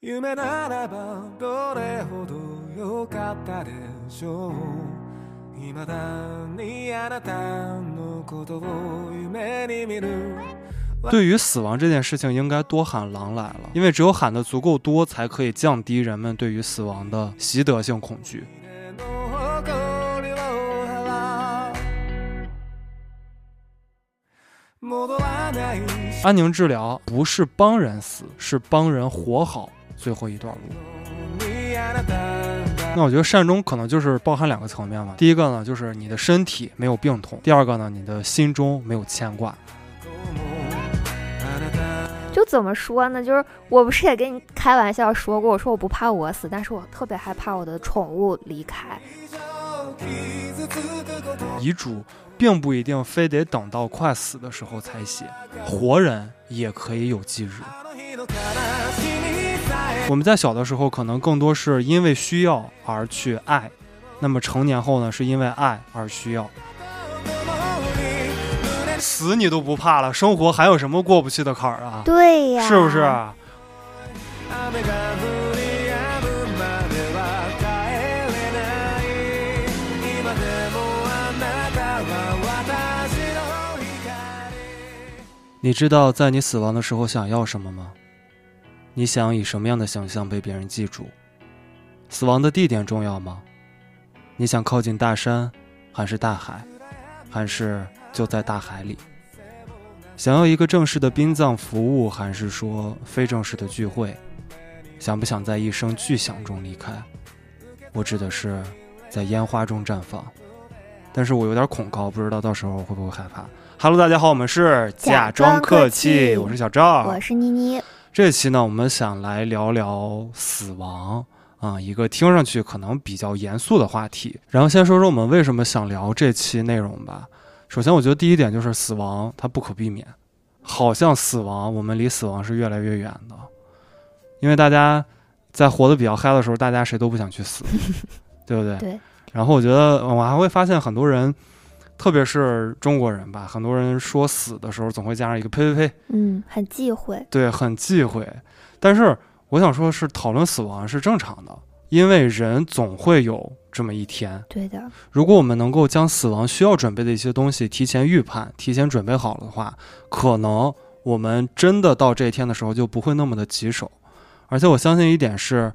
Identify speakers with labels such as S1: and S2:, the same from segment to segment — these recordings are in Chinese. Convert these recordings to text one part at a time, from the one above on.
S1: 夢ならばどれほど良かったでしょう未だにあなたのことを夢に見る
S2: 对于死亡这件事情，应该多喊“狼来了”，因为只有喊的足够多，才可以降低人们对于死亡的习得性恐惧。
S1: の誇りを払う戻らない
S2: 安宁治疗不是帮人死，是帮人活好 最后一段路。
S1: にあなたが
S2: 那我觉得善终可能就是包含两个层面嘛。第一个呢，就是你的身体没有病痛；第二个呢，你的心中没有牵挂。
S1: あなた
S3: 就怎么说呢？就是我不是也跟你开玩笑说过，我说我不怕我死，但是我特别害怕我的宠物离开。
S1: 以上傷つくこと
S2: 遗嘱并不一定非得等到快死的时候才写，活人也可以有忌日。
S1: あの日の悲しみさえ
S2: 我们在小的时候可能更多是因为需要而去爱，那么成年后呢，是因为爱而需要。死你都不怕了，生活还有什么过不去的坎儿啊？
S3: 对呀，
S2: 是不是？
S1: 雨が降り止むまでは帰れない今でもあなたは私の光
S2: 你知道在你死亡的时候想要什么吗？ 你想以什么样的形象被别人记住？死亡的地点重要吗？你想靠近大山，还是大海，还是就在大海里？想要一个正式的殡葬服务，还是说非正式的聚会？想不想在一声巨响中离开？我指的是在烟花中绽放。但是我有点恐高，不知道到时候会不会害怕。Hello，大家好，我们是
S3: 假装客气
S2: 我是小赵。
S3: 我是妮妮，
S2: 这期呢，我们想来聊聊死亡啊，一个听上去可能比较严肃的话题。然后先说说我们为什么想聊这期内容吧。首先，我觉得第一点就是死亡它不可避免，好像死亡我们离死亡是越来越远的，因为大家在活得比较嗨的时候，大家谁都不想去死，对不对？
S3: 对。
S2: 然后我觉得我还会发现很多人，特别是中国人吧，很多人说死的时候总会加上一个呸呸呸。
S3: 嗯，很忌讳。
S2: 对，很忌讳。但是我想说的是，讨论死亡是正常的，因为人总会有这么一天。
S3: 对的，
S2: 如果我们能够将死亡需要准备的一些东西提前预判、提前准备好了的话，可能我们真的到这一天的时候就不会那么的棘手。而且我相信一点是，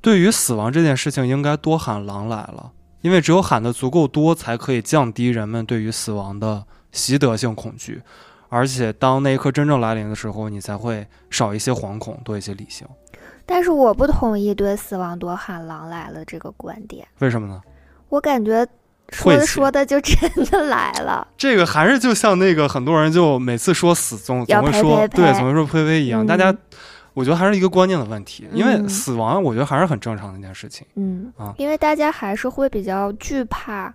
S2: 对于死亡这件事情，应该多喊“狼来了”，因为只有喊得足够多，才可以降低人们对于死亡的习得性恐惧。而且，当那一刻真正来临的时候，你才会少一些惶恐，多一些理性。
S3: 但是我不同意对死亡多喊“狼来了”这个观点。
S2: 为什么呢？
S3: 我感觉说着说的就真的来了。
S2: 这个还是就像那个很多人就每次说死总
S3: 要
S2: 总会说对，总会说呸呸一样。
S3: 嗯
S2: 大家，我觉得还是一个观念的问题，因为
S3: 嗯
S2: 死亡，我觉得还是很正常的一件事情。
S3: 嗯
S2: 啊，
S3: 因为大家还是会比较惧怕，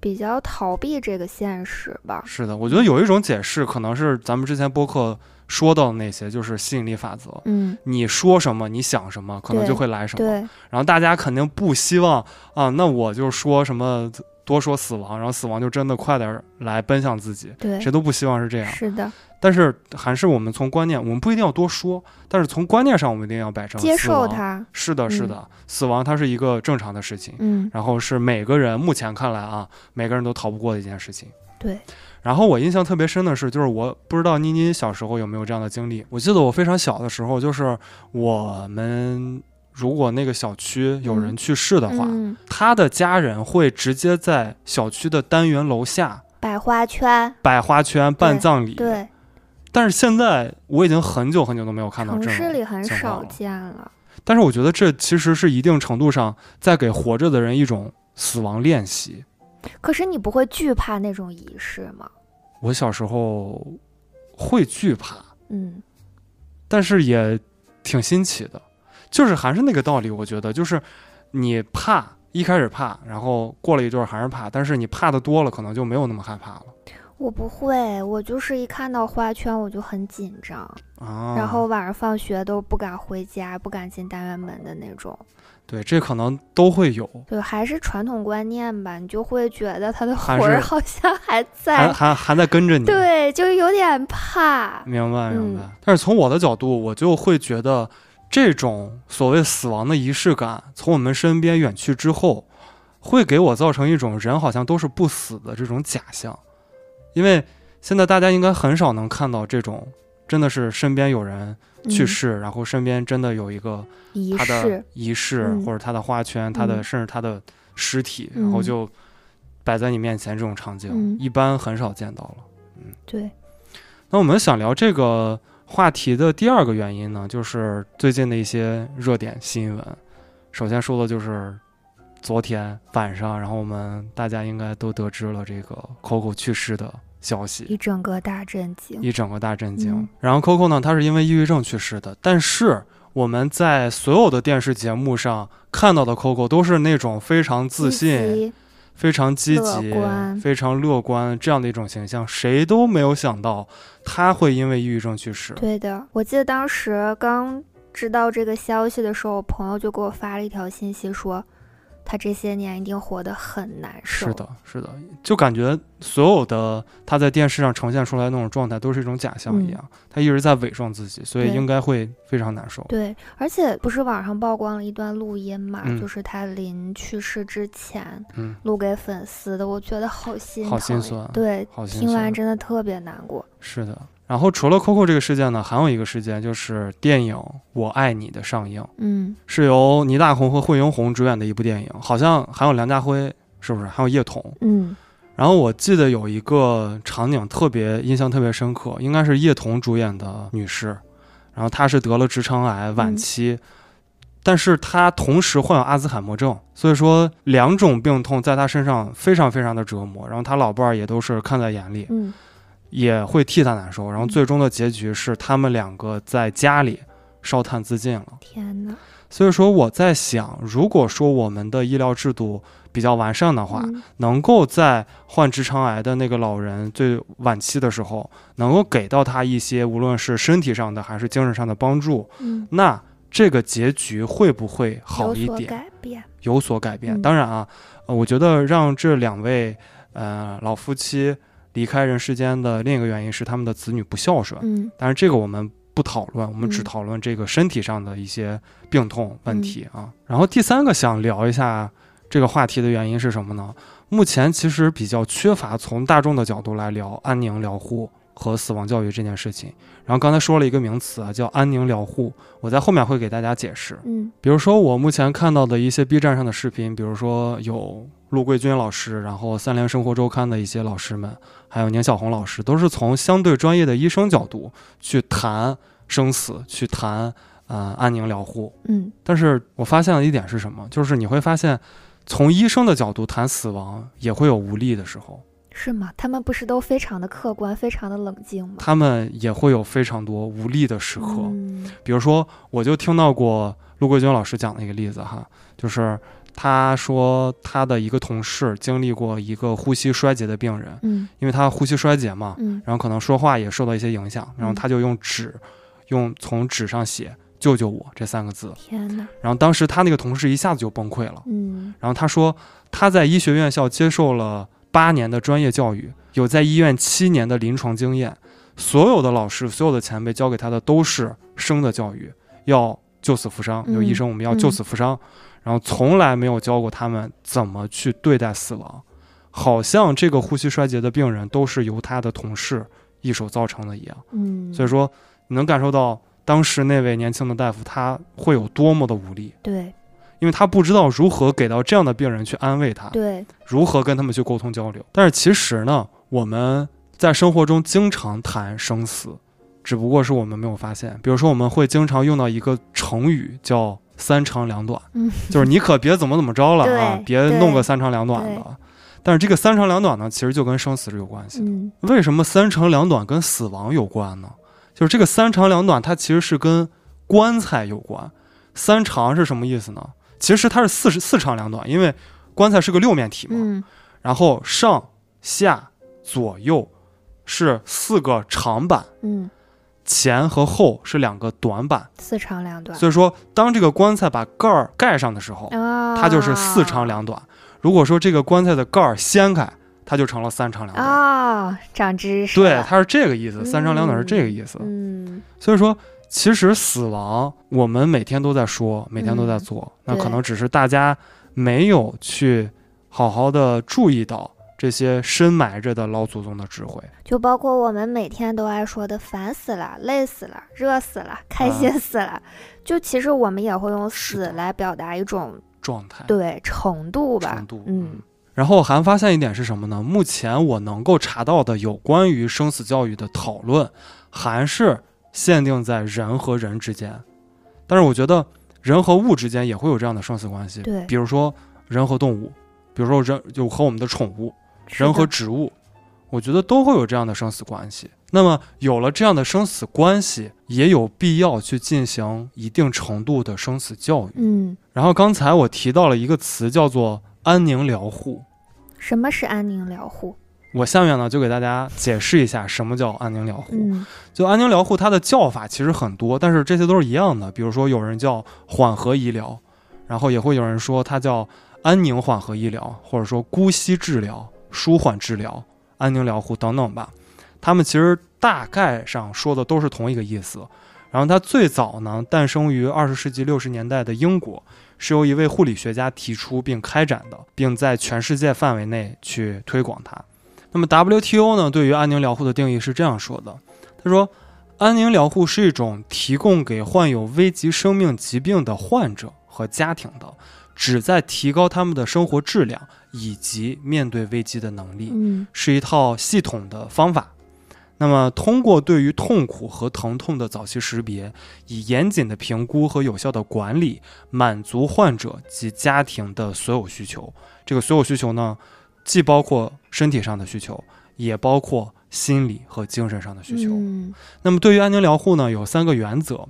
S3: 比较逃避这个现实吧。
S2: 是的，我觉得有一种解释，可能是咱们之前播客说到的那些，就是吸引力法则。
S3: 嗯，
S2: 你说什么，你想什么，可能就会来什么。
S3: 对，
S2: 然后大家肯定不希望啊，那我就说什么多说死亡，然后死亡就真的快点儿来奔向自己，
S3: 对，
S2: 谁都不希望是这样。
S3: 是的，
S2: 但是还是我们从观念，我们不一定要多说，但是从观念上，我们一定要摆正
S3: 接。受它。
S2: 是的，是的，死亡它是一个正常的事情，
S3: 嗯，
S2: 然后是每个人目前看来啊，每个人都逃不过的一件事情。
S3: 对。
S2: 然后我印象特别深的是，就是我不知道妮妮小时候有没有这样的经历。我记得我非常小的时候，就是我们如果那个小区有人去世的话，
S3: 嗯，
S2: 他的家人会直接在小区的单元楼下
S3: 摆花圈，
S2: 摆花圈办葬礼。
S3: 对，
S2: 但是现在我已经很久很久都没有看到
S3: 城
S2: 这种
S3: 市里很少见了。
S2: 但是我觉得这其实是一定程度上在给活着的人一种死亡练习。
S3: 可是你不会惧怕那种仪式吗？
S2: 我小时候会惧怕，
S3: 嗯，
S2: 但是也挺新奇的，就是还是那个道理，我觉得就是你怕，一开始怕，然后过了一段儿还是怕，但是你怕的多了，可能就没有那么害怕了
S3: 我不会，我就是一看到花圈我就很紧张，
S2: 啊。
S3: 然后晚上放学都不敢回家，不敢进单元门的那种。
S2: 对，这可能都会有，
S3: 对，还是传统观念吧，你就会觉得他的魂儿好像还
S2: 还
S3: 在，
S2: 还还在跟着你。
S3: 对，就有点怕。
S2: 明白明白。
S3: 嗯
S2: 但是从我的角度，我就会觉得这种所谓死亡的仪式感从我们身边远去之后，会给我造成一种人好像都是不死的这种假象，因为现在大家应该很少能看到这种真的是身边有人去
S3: 嗯。
S2: 世，然后身边真的有一个
S3: 仪
S2: 他的
S3: 式，
S2: 仪式、
S3: 嗯
S2: 或者他的花圈，他的
S3: 嗯。
S2: 甚至他的尸体，然后
S3: 嗯
S2: 就摆在你面前这种场景，
S3: 嗯。
S2: 一般很少见到了。嗯。
S3: 对，
S2: 那我们想聊这个话题的第二个原因呢，就是最近的一些热点新闻。首先说的就是昨天晚上，然后我们大家应该都得知了这个 Coco 去世的消息，
S3: 一整个大震惊。
S2: 一整个大震惊。
S3: 嗯
S2: 然后 Coco 呢，他是因为抑郁症去世的，但是我们在所有的电视节目上看到的 Coco 都是那种非常自信、
S3: 极
S2: 非常积极、非常乐观这样的一种形象，谁都没有想到他会因为抑郁症去世。
S3: 对的，我记得当时刚知道这个消息的时候，我朋友就给我发了一条信息说，他这些年一定活得很难受。
S2: 是的，是的，就感觉所有的他在电视上呈现出来的那种状态都是一种假象一样，他一直在伪装自己，所以应该会非常难受。
S3: 对，而且不是网上曝光了一段录音嘛，
S2: 嗯
S3: 就是他临去世之前
S2: 嗯，
S3: 录给粉丝的，我觉得好心疼，
S2: 好心酸
S3: 对，
S2: 好心
S3: 听完。真的特别难过。
S2: 是的。然后除了 Coco 这个事件呢，还有一个事件就是电影《我爱你》的上映，
S3: 嗯。
S2: 是由倪大红和惠英红主演的一部电影，好像还有梁家辉，是不是？还有叶童。
S3: 嗯。
S2: 然后我记得有一个场景特别印象特别深刻，应该是叶童主演的女士，然后她是得了直肠癌晚
S3: 嗯。
S2: 期，但是她同时患有阿兹海默症，所以说两种病痛在她身上非常非常的折磨，然后她老伴儿也都是看在眼里，
S3: 嗯
S2: 也会替他难受，然后
S3: 嗯
S2: 最终的结局是他们两个在家里烧炭自尽了。
S3: 天哪，
S2: 所以说我在想，如果说我们的医疗制度比较完善的话，
S3: 嗯
S2: 能够在患直肠癌的那个老人最晚期的时候，能够给到他一些无论是身体上的还是精神上的帮助，
S3: 嗯，
S2: 那这个结局会不会好一
S3: 有所
S2: 点？
S3: 改变。
S2: 有所改变。
S3: 嗯
S2: 当然啊，呃，我觉得让这两位呃老夫妻离开人世间的另一个原因是他们的子女不孝顺，
S3: 嗯
S2: 但是这个我们不讨论，我们只
S3: 嗯
S2: 讨论这个身体上的一些病痛问题啊。然后第三个想聊一下这个话题的原因是什么呢？目前其实比较缺乏从大众的角度来聊安宁疗护和死亡教育这件事情。然后刚才说了一个名词啊，叫安宁疗护，我在后面会给大家解释。
S3: 嗯
S2: 比如说我目前看到的一些 B 站上的视频，比如说有陆桂军老师，然后三联生活周刊的一些老师们，还有宁小红老师，都是从相对专业的医生角度去谈生死，去谈呃安宁疗护。
S3: 嗯
S2: 但是我发现了一点是什么？就是你会发现，从医生的角度谈死亡，也会有无力的时候，
S3: 是吗？他们不是都非常的客观，非常的冷静吗？
S2: 他们也会有非常多无力的时刻。
S3: 嗯
S2: 比如说，我就听到过陆桂军老师讲的一个例子哈，就是他说他的一个同事经历过一个呼吸衰竭的病人，
S3: 嗯。
S2: 因为他呼吸衰竭嘛，
S3: 嗯。
S2: 然后可能说话也受到一些影响，然后他就用纸，用从纸上写“救救我”这三个字，
S3: 天哪，
S2: 然后当时他那个同事一下子就崩溃了，
S3: 嗯。
S2: 然后他说他在医学院校接受了八年的专业教育，有在医院七年的临床经验，所有的老师、所有的前辈教给他的都是生的教育，要救死扶伤。
S3: 嗯。
S2: 有医生我们要救死扶伤，然后从来没有教过他们怎么去对待死亡。好像这个呼吸衰竭的病人都是由他的同事一手造成的一样，
S3: 嗯，
S2: 所以说你能感受到当时那位年轻的大夫他会有多么的无力。
S3: 对
S2: 因为他不知道如何给到这样的病人去安慰他，
S3: 对，
S2: 如何跟他们去沟通交流。但是其实呢，我们在生活中经常谈生死，只不过是我们没有发现。比如说，我们会经常用到一个成语叫“三长两短”，
S3: 嗯
S2: 就是你可别怎么怎么着了啊，别弄个三长两短的。但是这个三长两短呢，其实就跟生死是有关系的。
S3: 嗯
S2: 为什么三长两短跟死亡有关呢？就是这个三长两短，它其实是跟棺材有关。三长是什么意思呢？其实它是四十四长两短，因为棺材是个六面体嘛，
S3: 嗯
S2: 然后上下左右是四个长板，
S3: 嗯，
S2: 前和后是两个短板。
S3: 四长两短
S2: 所以说，当这个棺材把盖儿盖上的时候，
S3: 啊，
S2: 它就是四长两短。如果说这个棺材的盖儿掀开，它就成了三长两短。
S3: 啊，长知识
S2: 对，它是这个意思，三长两短是这个意思。
S3: 嗯
S2: 所以说，其实死亡我们每天都在说，每天都在做，那可能只是大家没有去好好的注意到这些深埋着的老祖宗的智慧。
S3: 就包括我们每天都爱说的烦死了、累死了、热死了、开心死了，就其实我们也会用死来表达一种
S2: 状态。
S3: 对程度吧，
S2: 程度，
S3: 嗯。
S2: 然后还发现一点是什么呢？目前我能够查到的有关于生死教育的讨论，还是限定在人和人之间。但是我觉得人和物之间也会有这样的生死关系，
S3: 对。
S2: 比如说人和动物，比如说人就和我们的宠物，人和植物，我觉得都会有这样的生死关系。那么有了这样的生死关系，也有必要去进行一定程度的生死教育。
S3: 嗯，
S2: 然后刚才我提到了一个词，叫做安宁疗护。
S3: 什么是安宁疗护？
S2: 我下面呢就给大家解释一下什么叫安宁疗护。
S3: 嗯
S2: 就安宁疗护，它的叫法其实很多，但是这些都是一样的。比如说，有人叫缓和医疗，然后也会有人说它叫安宁缓和医疗，或者说姑息治疗、舒缓治疗、安宁疗护等等吧。他们其实大概上说的都是同一个意思。然后它最早呢诞生于二十世纪六十年代的英国，是由一位护理学家提出并开展的，并在全世界范围内去推广它。那么 WTO 呢对于安宁疗护的定义是这样说的：他说，安宁疗护是一种提供给患有危及生命疾病的患者和家庭的，旨在提高他们的生活质量以及面对危机的能力。
S3: 嗯
S2: 是一套系统的方法。那么，通过对于痛苦和疼痛的早期识别，以严谨的评估和有效的管理，满足患者及家庭的所有需求。这个所有需求呢，既包括身体上的需求，也包括心理和精神上的需求。
S3: 嗯
S2: 那么对于安宁疗护呢，有三个原则。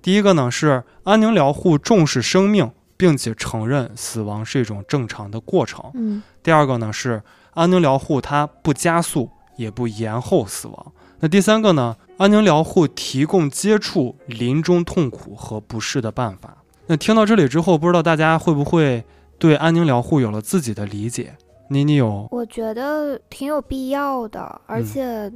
S2: 第一个呢是安宁疗护重视生命，并且承认死亡是一种正常的过程。
S3: 嗯
S2: 第二个呢是安宁疗护它不加速也不延后死亡。那第三个呢，安宁疗护提供接触临终痛苦和不适的办法。那听到这里之后，不知道大家会不会对安宁疗护有了自己的理解？妮妮有
S3: 我觉得挺有必要的，而
S2: 嗯
S3: 且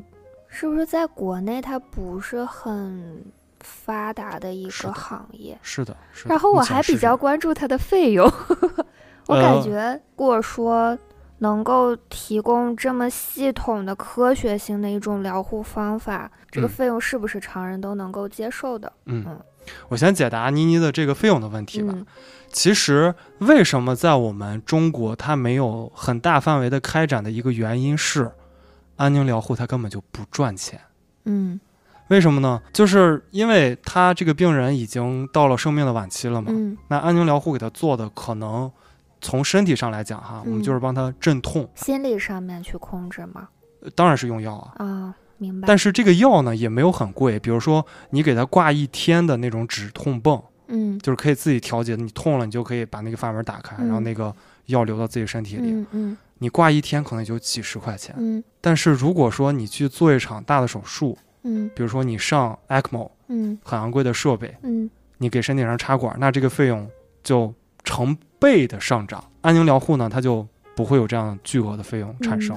S3: 是不是在国内它不是很发达的一个行业？
S2: 是的，是的
S3: 然后我还比较关注它的费用，我感
S2: 呃
S3: 觉如果说能够提供这么系统的科学性的一种疗护方法，这个
S2: 嗯
S3: 费用是不是常人都能够接受的？
S2: 嗯
S3: 嗯，
S2: 我先解答妮妮的这个费用的问题吧。
S3: 嗯
S2: 其实，为什么在我们中国它没有很大范围的开展的一个原因是，安宁疗护它根本就不赚钱。
S3: 嗯
S2: 为什么呢？就是因为他这个病人已经到了生命的晚期了嘛。
S3: 嗯
S2: 那安宁疗护给他做的，可能从身体上来讲哈，我们
S3: 嗯
S2: 就是帮他镇痛，
S3: 心理上面去控制吗？
S2: 呃当然是用药啊。
S3: 啊，明白。
S2: 但是这个药呢也没有很贵，比如说你给他挂一天的那种止痛泵，
S3: 嗯
S2: 就是可以自己调节的。你痛了，你就可以把那个阀门打开，然后
S3: 嗯
S2: 那个药流到自己身体里。
S3: 嗯嗯
S2: 你挂一天可能也就几十块钱。
S3: 嗯
S2: 但是如果说你去做一场大的手术，
S3: 嗯。
S2: 比如说你上 ECMO
S3: 嗯。
S2: 很昂贵的设备，
S3: 嗯。
S2: 你给身体上插管，那这个费用就成倍的上涨。安宁疗护呢，它就不会有这样巨额的费用产生，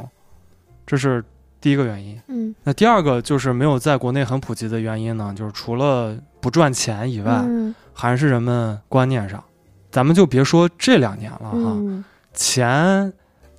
S2: 这是第一个原因。
S3: 嗯。
S2: 那第二个就是没有在国内很普及的原因呢，就是除了不赚钱以外，
S3: 嗯。
S2: 还是人们观念上。咱们就别说这两年了哈，
S3: 嗯。
S2: 前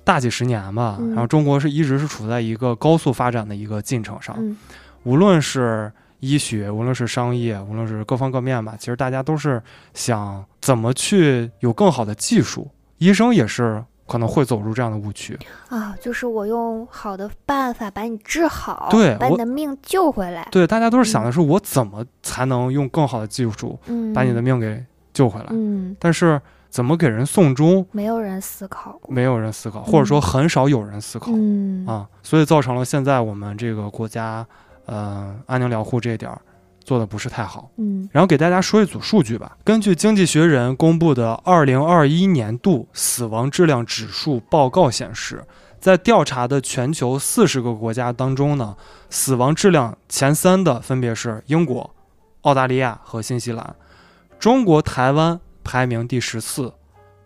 S2: 大几十年吧，
S3: 嗯。
S2: 然后中国是一直是处在一个高速发展的一个进程上，
S3: 嗯
S2: 无论是医学，无论是商业，无论是各方各面吧，其实大家都是想怎么去有更好的技术。医生也是可能会走入这样的误区。
S3: 啊，就是我用好的办法把你治好，
S2: 对
S3: 把你的命救回来。
S2: 对，大家都是想的是我怎么才能用更好的技术
S3: 嗯，
S2: 把你的命给救回来。
S3: 嗯，
S2: 但是怎么给人送终，
S3: 没有人思考过。
S2: 没有人思考，或者说
S3: 嗯
S2: 很少有人思考。
S3: 嗯
S2: 啊，所以造成了现在我们这个国家，呃，安宁疗护这一点儿做的不是太好。
S3: 嗯
S2: 然后给大家说一组数据吧。根据《经济学人》公布的2021年度死亡质量指数报告显示，在调查的全球40个国家当中呢，死亡质量前三的分别是英国、澳大利亚和新西兰，中国台湾排名第十四，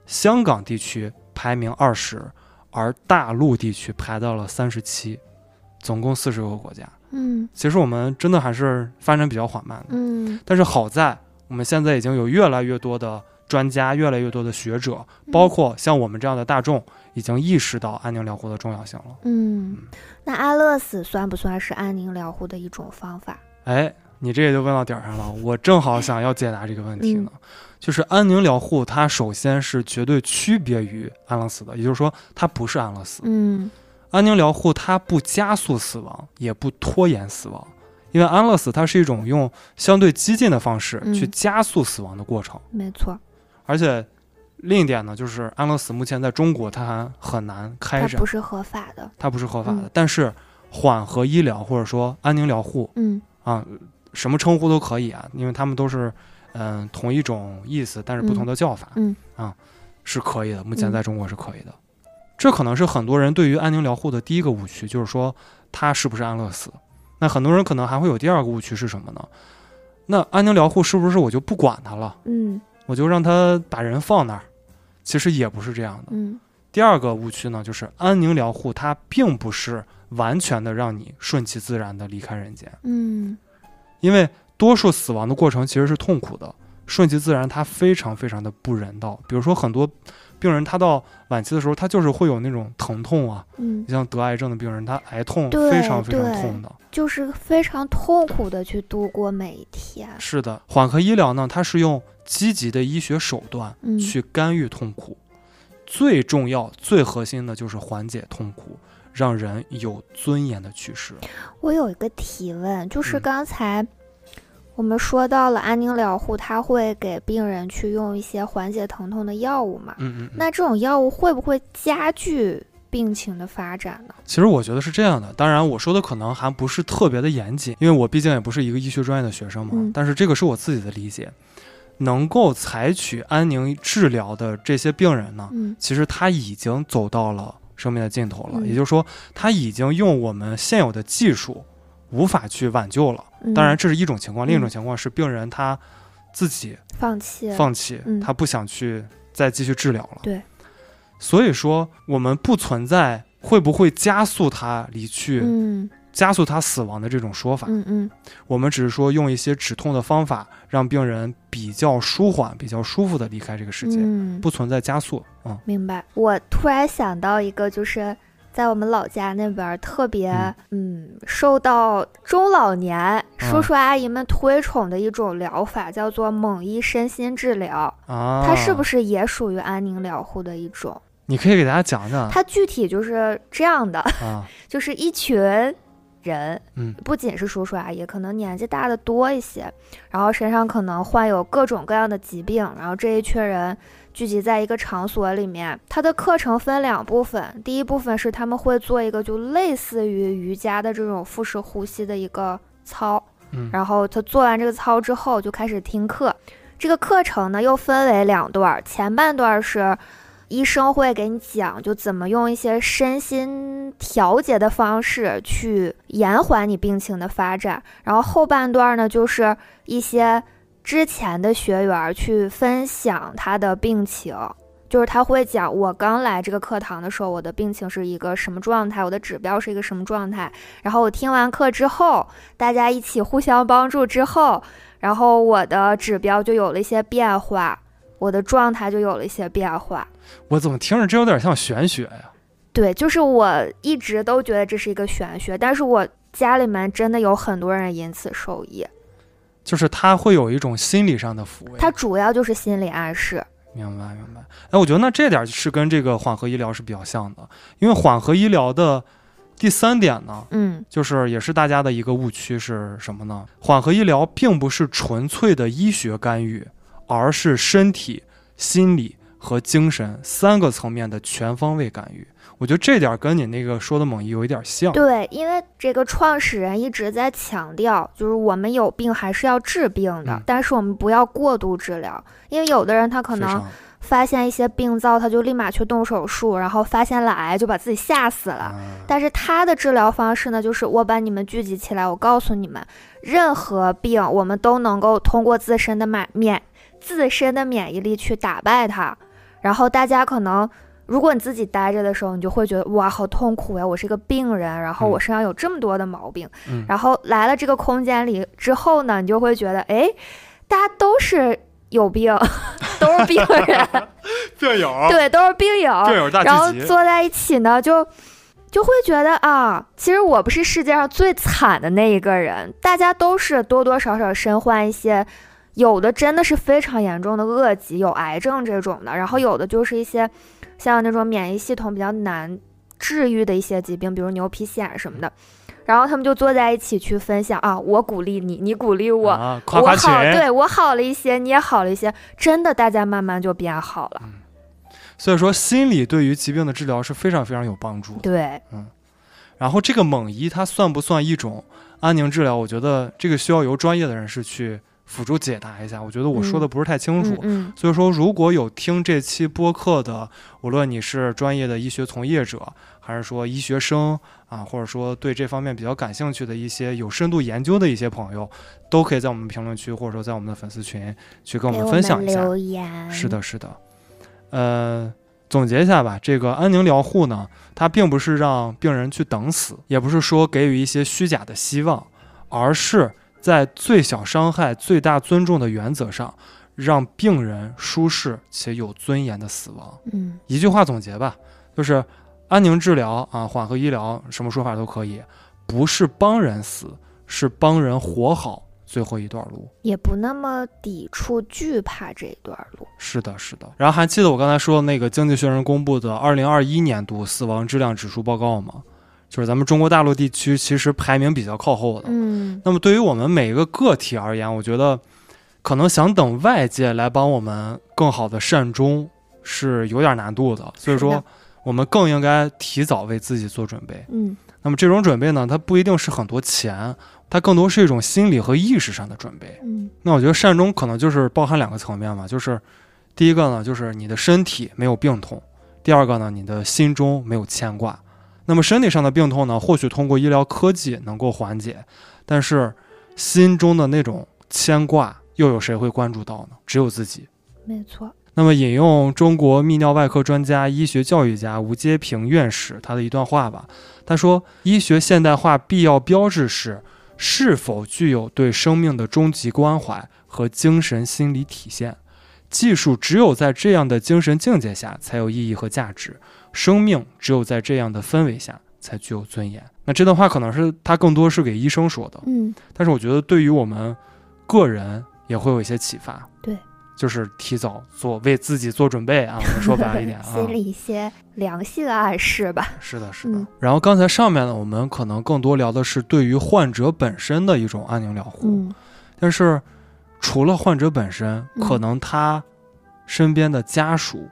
S2: 香港地区排名二十，而大陆地区排到了三十七，总共四十个国家。
S3: 嗯
S2: 其实我们真的还是发展比较缓慢的。
S3: 嗯，
S2: 但是好在我们现在已经有越来越多的专家、越来越多的学者，包括像我们这样的大众，已经意识到安宁疗护的重要性了。
S3: 嗯，那安乐死算不算是安宁疗护的一种方法？
S2: 哎，你这个就问到点儿上了，我正好想要解答这个问题呢。就是安宁疗护，它首先是绝对区别于安乐死的，也就是说，它不是安乐死。
S3: 嗯
S2: 安宁疗护它不加速死亡，也不拖延死亡，因为安乐死它是一种用相对激进的方式
S3: 嗯
S2: 去加速死亡的过程。
S3: 没错，
S2: 而且另一点呢，就是安乐死目前在中国它还很难开展
S3: 它不，是合法的。
S2: 它不是合法的。
S3: 嗯
S2: 但是缓和医疗或者说安宁疗护
S3: 嗯
S2: 啊，什么称呼都可以啊，因为他们都是嗯、同一种意思，但是不同的叫法。
S3: 嗯
S2: 啊，是可以的。目前
S3: 嗯
S2: 在中国是可以的。这可能是很多人对于安宁疗护的第一个误区，就是说它是不是安乐死。那很多人可能还会有第二个误区是什么呢？那安宁疗护是不是我就不管他了？
S3: 嗯
S2: 我就让他把人放那儿，其实也不是这样的。
S3: 嗯
S2: 第二个误区呢，就是安宁疗护它并不是完全的让你顺其自然的离开人间，
S3: 嗯
S2: 因为多数死亡的过程其实是痛苦的，顺其自然它非常非常的不人道。比如说很多病人他到晚期的时候，他就是会有那种疼痛啊，
S3: 嗯，
S2: 你像得癌症的病人，他癌痛非常非常痛的。
S3: 就是非常痛苦的去度过每一天。
S2: 是的，缓和医疗呢，它是用积极的医学手段
S3: 嗯
S2: 去干预痛苦，最重要、最核心的就是缓解痛苦，让人有尊严的去世。
S3: 我有一个提问，就是
S2: 嗯
S3: 刚才我们说到了安宁疗护，它会给病人去用一些缓解疼痛的药物嘛？
S2: 嗯嗯嗯。
S3: 那这种药物会不会加剧病情的发展呢？
S2: 其实我觉得是这样的，当然我说的可能还不是特别的严谨，因为我毕竟也不是一个医学专业的学生嘛。
S3: 嗯
S2: 但是这个是我自己的理解，能够采取安宁治疗的这些病人呢，
S3: 嗯
S2: 其实他已经走到了生命的尽头了，
S3: 嗯
S2: 也就是说，他已经用我们现有的技术无法去挽救了。
S3: 嗯，
S2: 当然，这是一种情况，
S3: 嗯
S2: 另一种情况是病人他自己
S3: 放弃
S2: 放弃，
S3: 嗯
S2: 他不想去再继续治疗了。
S3: 对，
S2: 所以说我们不存在会不会加速他离去、
S3: 嗯
S2: 加速他死亡的这种说法。
S3: 嗯嗯
S2: 我们只是说用一些止痛的方法，让病人比较舒缓、比较舒服的离开这个世界，
S3: 嗯，
S2: 不存在加速。嗯
S3: 明白。我突然想到一个，就是在我们老家那边儿特别嗯受到中老年叔叔阿姨们推崇的一种疗法，叫做蒙医身心治疗。
S2: 啊，
S3: 它是不
S2: 是？
S3: 是也属于安宁疗护的一种？
S2: 你可以给大家讲讲
S3: 它具体就是这样的，
S2: 啊。
S3: 就是一群人，
S2: 嗯
S3: 不仅是叔叔阿姨，可能年纪大的多一些，然后身上可能患有各种各样的疾病，然后这一群人聚集在一个场所里面。它的课程分两部分，第一部分是他们会做一个就类似于瑜伽的这种腹式呼吸的一个操，
S2: 嗯
S3: 然后他做完这个操之后就开始听课。这个课程呢又分为两段儿，前半段是医生会给你讲，就怎么用一些身心调节的方式去延缓你病情的发展，然后后半段呢就是一些之前的学员去分享他的病情。就是他会讲，我刚来这个课堂的时候，我的病情是一个什么状态，我的指标是一个什么状态。然后我听完课之后，大家一起互相帮助之后，然后我的指标就有了一些变化，我的状态就有了一些变化。
S2: 我怎么听着这有点像玄学呀？
S3: 对，就是我一直都觉得这是一个玄学，但是我家里面真的有很多人因此受益。
S2: 就是他会有一种心理上的抚慰。
S3: 它主要就是心理暗示。
S2: 明白明白。哎，我觉得那这点是跟这个缓和医疗是比较像的，因为缓和医疗的第三点呢，
S3: 嗯
S2: 就是也是大家的一个误区是什么呢？缓和医疗并不是纯粹的医学干预，而是身体、心理和精神三个层面的全方位干预。我觉得这点跟你那个说的猛医有一点像。
S3: 对，因为这个创始人一直在强调，就是我们有病还是要治病的，
S2: 嗯
S3: 但是我们不要过度治疗，因为有的人他可能发现一些病灶，他就立马去动手术，然后发现了癌就把自己吓死了。
S2: 嗯
S3: 但是他的治疗方式呢，就是我把你们聚集起来，我告诉你们，任何病我们都能够通过自身的免免自身的免疫力去打败它。然后大家可能如果你自己待着的时候，你就会觉得哇，好痛苦呀！我是一个病人，然后
S2: 嗯
S3: 我身上有这么多的毛病。
S2: 嗯
S3: 然后来了这个空间里之后呢，你就会觉得，哎，大家都是有病，都是病人，
S2: 病友，
S3: 对，都是病友。
S2: 病友大
S3: 然后，坐在一起呢，就就会觉得啊，其实我不是世界上最惨的那一个人，大家都是多多少少身患一些，有的真的是非常严重的恶疾，有癌症这种的，然后有的就是一些像那种免疫系统比较难治愈的一些疾病，比如牛皮癣什么的。然后他们就坐在一起去分享啊，我鼓励你，你鼓励我，
S2: 啊，夸
S3: 我好，，对我好了一些，你也好了一些，真的，大家慢慢就变好了。
S2: 所以说心理对于疾病的治疗是非常非常有帮助的。
S3: 对，
S2: 然后这个蒙医它算不算一种安宁治疗？我觉得这个需要由专业的人士去辅助解答一下。我觉得我说的不是太清楚。
S3: 嗯
S2: 所以说，如果有听这期播客的，无论你是专业的医学从业者，还是说医学生啊，或者说对这方面比较感兴趣的一些有深度研究的一些朋友，都可以在我们评论区或者说在我们的粉丝群去跟我们分享一下。
S3: 留言。
S2: 是的，是的。呃，总结一下吧，这个安宁疗护呢，它并不是让病人去等死，也不是说给予一些虚假的希望，而是在最小伤害、最大尊重的原则上，让病人舒适且有尊严的死亡。
S3: 嗯
S2: 一句话总结吧，就是安宁治疗啊，缓和医疗，什么说法都可以，不是帮人死，是帮人活好最后一段路。
S3: 也不那么抵触、惧怕这一段路。
S2: 是的，是的。然后还记得我刚才说的那个《经济学人》公布的二零二一年度死亡质量指数报告吗？就是咱们中国大陆地区其实排名比较靠后的。
S3: 嗯
S2: 那么对于我们每一个个体而言，我觉得可能想等外界来帮我们更好的善终是有点难度的。所以说，我们更应该提早为自己做准备。
S3: 嗯
S2: 那么这种准备呢，它不一定是很多钱，它更多是一种心理和意识上的准备。
S3: 嗯
S2: 那我觉得善终可能就是包含两个层面嘛，就是第一个呢，就是你的身体没有病痛；第二个呢，你的心中没有牵挂。那么身体上的病痛呢，或许通过医疗科技能够缓解，但是心中的那种牵挂，又有谁会关注到呢？只有自己。
S3: 没错。
S2: 那么引用中国泌尿外科专家、医学教育家吴阶平院士他的一段话吧，他说：“医学现代化必要标志是是否具有对生命的终极关怀和精神心理体现。技术只有在这样的精神境界下才有意义和价值，生命只有在这样的氛围下才具有尊严。”那这段话可能是他更多是给医生说的，
S3: 嗯
S2: 但是我觉得对于我们个人也会有一些启发。
S3: 对，
S2: 就是提早做为自己做准备啊。我们说白了一点啊，
S3: 心里一些良性暗示吧。
S2: 是的，是的。
S3: 嗯
S2: 然后刚才上面呢，我们可能更多聊的是对于患者本身的一种安宁疗护，
S3: 嗯
S2: 但是除了患者本身，
S3: 嗯
S2: 可能他身边的家属、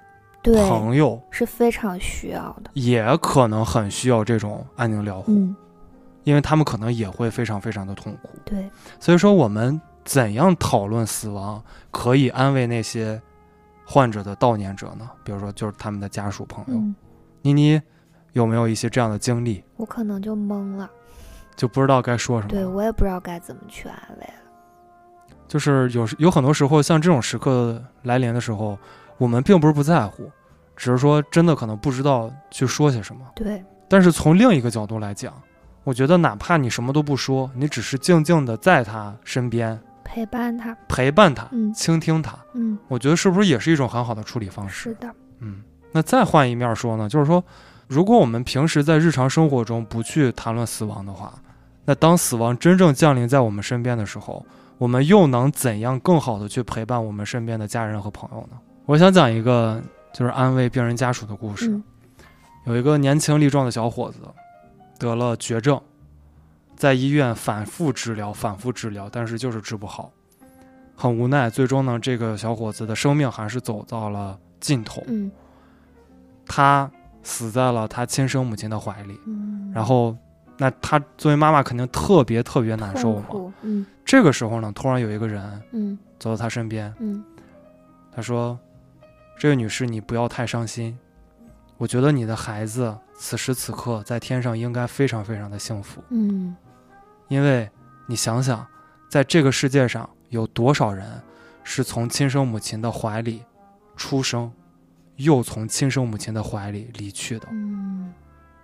S3: 对，
S2: 朋友
S3: 是非常需要的。
S2: 也可能很需要这种安宁疗护，
S3: 嗯，
S2: 因为他们可能也会非常非常的痛苦。
S3: 对，
S2: 所以说，我们怎样讨论死亡，可以安慰那些患者的悼念者呢？比如说，就是他们的家属朋友。
S3: 嗯，
S2: 妮妮有没有一些这样的经历？
S3: 我可能就懵了，
S2: 就不知道该说什么。
S3: 对我也不知道该怎么去安慰了。
S2: 就是有时有很多时候，像这种时刻来临的时候，我们并不是不在乎，只是说真的可能不知道去说些什么。
S3: 对，
S2: 但是从另一个角度来讲，我觉得哪怕你什么都不说，你只是静静的在他身边
S3: 陪伴他。
S2: 陪伴他、
S3: 嗯
S2: 倾听他，
S3: 嗯，
S2: 我觉得是不是也是一种很好的处理方式？
S3: 是的。
S2: 嗯，那再换一面说呢，就是说，如果我们平时在日常生活中不去谈论死亡的话，那当死亡真正降临在我们身边的时候，我们又能怎样更好的去陪伴我们身边的家人和朋友呢？我想讲一个就是安慰病人家属的故事。
S3: 嗯
S2: 有一个年轻力壮的小伙子得了绝症，在医院反复治疗，反复治疗，但是就是治不好，很无奈。最终呢，这个小伙子的生命还是走到了尽头。
S3: 嗯
S2: 他死在了他亲生母亲的怀里，
S3: 嗯，
S2: 然后，那他作为妈妈肯定特别特别难受嘛。
S3: 嗯
S2: 这个时候呢，突然有一个人
S3: 嗯
S2: 走到他身边，
S3: 嗯
S2: 他说：“这位女士，你不要太伤心，我觉得你的孩子此时此刻在天上应该非常非常的幸福，
S3: 嗯
S2: 因为你想想，在这个世界上有多少人是从亲生母亲的怀里出生、又从亲生母亲的怀里离去的。
S3: 嗯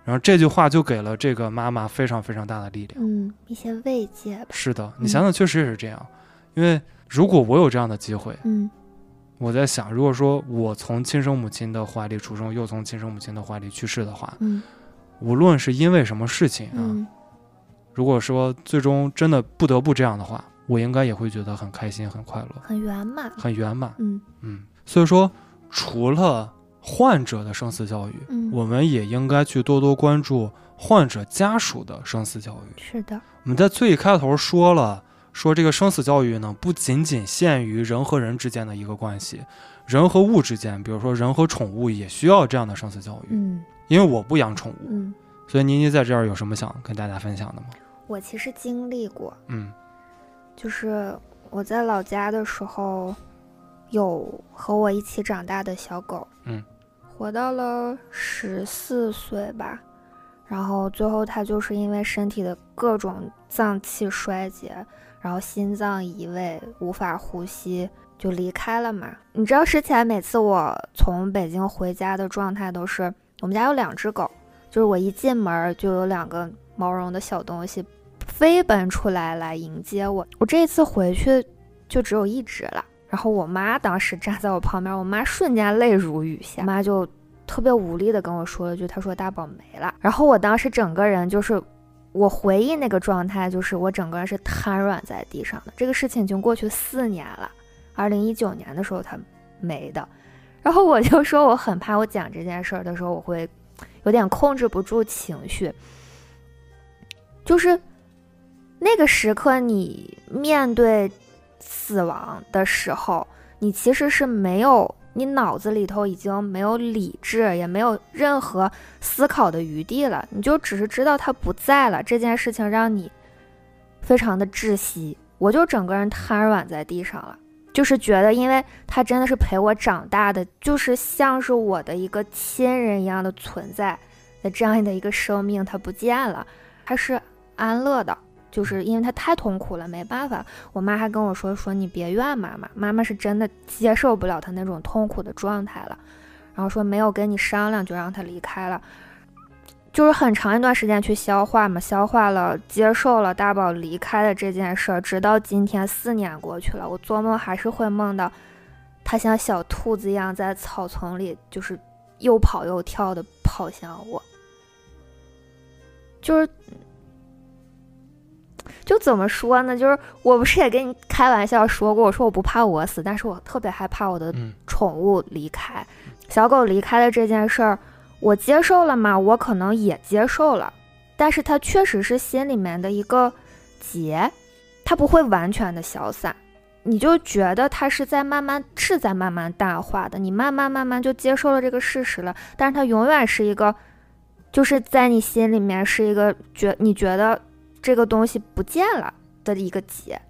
S2: 然后这句话就给了这个妈妈非常非常大的力量。
S3: 嗯，一些慰藉吧。
S2: 是的，你想想，确实也是这样。因为如果我有这样的机会，
S3: 嗯
S2: 我在想，如果说我从亲生母亲的怀里出生，又从亲生母亲的怀里去世的话，
S3: 嗯
S2: 无论是因为什么事情啊，
S3: 嗯
S2: 如果说最终真的不得不这样的话，我应该也会觉得很开心、很快乐、
S3: 很圆满。
S2: 很圆满。
S3: 嗯
S2: 嗯，所以说，除了患者的生死教育，
S3: 嗯，
S2: 我们也应该去多多关注患者家属的生死教育。
S3: 是的。
S2: 我们在最开头说了，说这个生死教育呢，不仅仅限于人和人之间的一个关系，人和物之间，比如说人和宠物也需要这样的生死教育。
S3: 嗯
S2: 因为我不养宠物，
S3: 嗯，
S2: 所以妮妮在这儿有什么想跟大家分享的吗？
S3: 我其实经历过，
S2: 嗯
S3: 就是我在老家的时候，有和我一起长大的小狗，
S2: 嗯，
S3: 活到了十四岁吧，然后最后它就是因为身体的各种脏器衰竭，然后心脏移位，无法呼吸。就离开了嘛。你知道之前每次我从北京回家的状态都是，我们家有两只狗，就是我一进门就有两个毛绒的小东西飞奔出来来迎接我。我这次回去就只有一只了。然后我妈当时站在我旁边，我妈瞬间泪如雨下，妈就特别无力的跟我说了句：“她说大宝没了。”然后我当时整个人就是，我回忆那个状态，就是我整个人是瘫软在地上的。这个事情已经过去四年了，二零一九年的时候他没的。然后我就说我很怕我讲这件事儿的时候，我会有点控制不住情绪，就是那个时刻你面对。死亡的时候，你其实是没有，你脑子里头已经没有理智，也没有任何思考的余地了，你就只是知道他不在了。这件事情让你非常的窒息，我就整个人瘫软在地上了，就是觉得，因为他真的是陪我长大的，就是像是我的一个亲人一样的存在的这样的一个生命，他不见了，他是安乐的。就是因为他太痛苦了，没办法。我妈还跟我说：“说你别怨妈妈，妈妈是真的接受不了他那种痛苦的状态了。”然后说没有跟你商量就让他离开了，就是很长一段时间去消化嘛，消化了，接受了大宝离开的这件事儿。直到今天，四年过去了，我做梦还是会梦到他像小兔子一样在草丛里，就是又跑又跳的跑向我，就是。就怎么说呢？就是我不是也跟你开玩笑说过，我说我不怕我死，但是我特别害怕我的宠物离开，小狗离开的这件事儿，我接受了嘛？我可能也接受了，但是它确实是心里面的一个结，它不会完全的消散，你就觉得它是在慢慢是在慢慢淡化的，你慢慢慢慢就接受了这个事实了，但是它永远是一个，就是在你心里面是一个觉你觉得。这个东西不见了的一个结，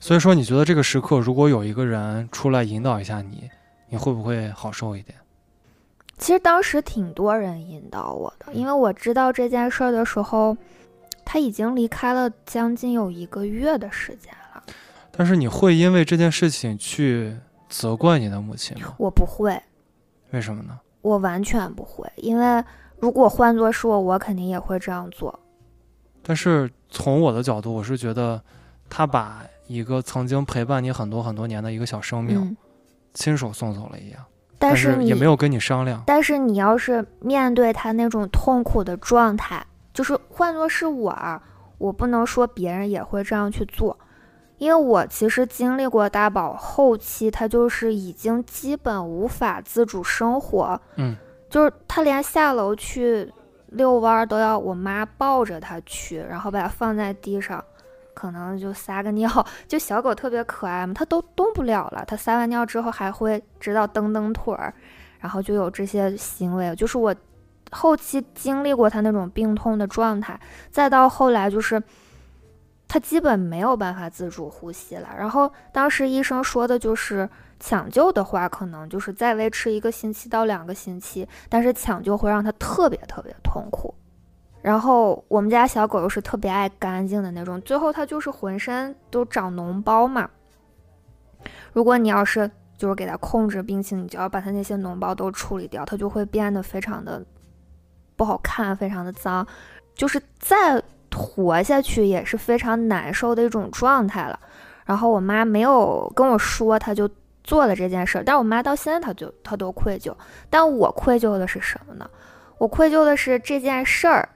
S2: 所以说，你觉得这个时刻如果有一个人出来引导一下你，你会不会好受一点？
S3: 其实当时挺多人引导我的，因为我知道这件事儿的时候，他已经离开了将近有一个月的时间了。
S2: 但是你会因为这件事情去责怪你的母亲吗？
S3: 我不会。
S2: 为什么呢？
S3: 我完全不会，因为如果换作是我，我肯定也会这样做。
S2: 但是从我的角度，我是觉得，他把一个曾经陪伴你很多很多年的一个小生命，
S3: 嗯、
S2: 亲手送走了一样。但
S3: 是
S2: 也没有跟你商量。
S3: 但是你要是面对他那种痛苦的状态，就是换作是我，我不能说别人也会这样去做，因为我其实经历过大宝后期，他就是已经基本无法自主生活，
S2: 嗯，
S3: 就是他连下楼去。遛弯都要我妈抱着它去，然后把它放在地上，可能就撒个尿。就小狗特别可爱嘛，它都动不了了。它撒完尿之后还会知道蹬蹬腿儿，然后就有这些行为。就是我后期经历过它那种病痛的状态，再到后来就是它基本没有办法自主呼吸了。然后当时医生说的就是。抢救的话，可能就是再维持一个星期到两个星期，但是抢救会让它特别特别痛苦。然后我们家小狗又是特别爱干净的那种，最后它就是浑身都长脓包嘛。如果你要是就是给它控制病情，你就要把它那些脓包都处理掉，它就会变得非常的不好看，非常的脏，就是再活下去也是非常难受的一种状态了。然后我妈没有跟我说，她就做了这件事儿，但我妈到现在她就她都愧疚，但我愧疚的是什么呢？我愧疚的是这件事儿。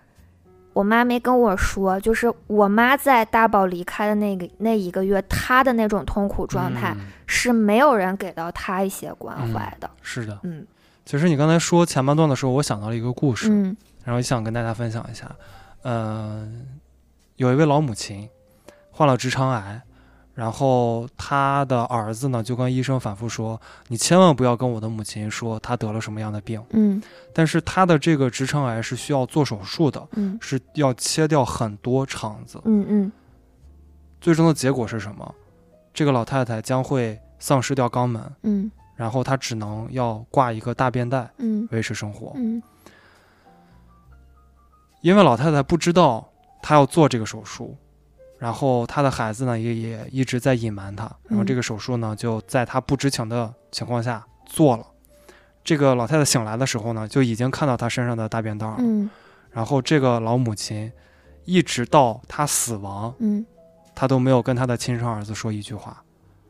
S3: 我妈没跟我说，就是我妈在大宝离开的那个那一个月，她的那种痛苦状态
S2: 嗯
S3: 是没有人给到她一些关怀的。
S2: 是的。
S3: 嗯
S2: 其实你刚才说前半段的时候，我想到了一个故事，
S3: 嗯
S2: 然后也想跟大家分享一下。呃，有一位老母亲患了直肠癌，然后他的儿子呢就跟医生反复说：“你千万不要跟我的母亲说她得了什么样的病。
S3: 嗯”
S2: 但是他的这个直肠癌是需要做手术的，
S3: 嗯
S2: 是要切掉很多肠子。
S3: 嗯嗯
S2: 最终的结果是什么？这个老太太将会丧失掉肛门，
S3: 嗯
S2: 然后她只能要挂一个大便袋
S3: 嗯
S2: 维持生活。
S3: 嗯
S2: 因为老太太不知道她要做这个手术，然后他的孩子呢也也一直在隐瞒他，然后这个手术呢就在他不知情的情况下做了。这个老太太醒来的时候呢，就已经看到她身上的大便袋了。
S3: 嗯
S2: 然后这个老母亲一直到她死亡，
S3: 嗯
S2: 她都没有跟她的亲生儿子说一句话，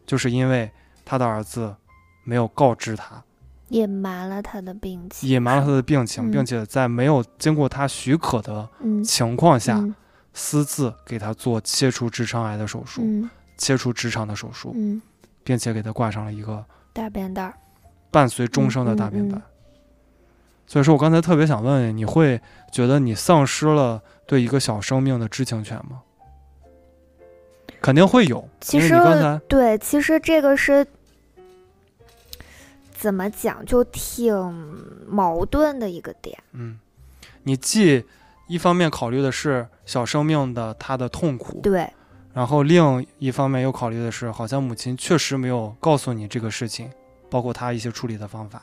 S2: 就是因为她的儿子没有告知她，
S3: 隐瞒了他的病情，
S2: 隐瞒了她的病情，
S3: 嗯
S2: 并且在没有经过她许可的
S3: 嗯
S2: 情况下。
S3: 嗯
S2: 私自给他做切除直肠癌的手术，
S3: 嗯
S2: 切除直肠的手术，
S3: 嗯
S2: 并且给他挂上了一个
S3: 大便袋儿，
S2: 伴随终生的大便袋。所以说我刚才特别想问你，你会觉得你丧失了对一个小生命的知情权吗？肯定会有，
S3: 其实
S2: 你刚才
S3: 对，其实这个是怎么讲，就挺矛盾的一个点。
S2: 嗯，你既一方面考虑的是小生命的他的痛苦，
S3: 对，
S2: 然后另一方面又考虑的是，好像母亲确实没有告诉你这个事情，包括他一些处理的方法。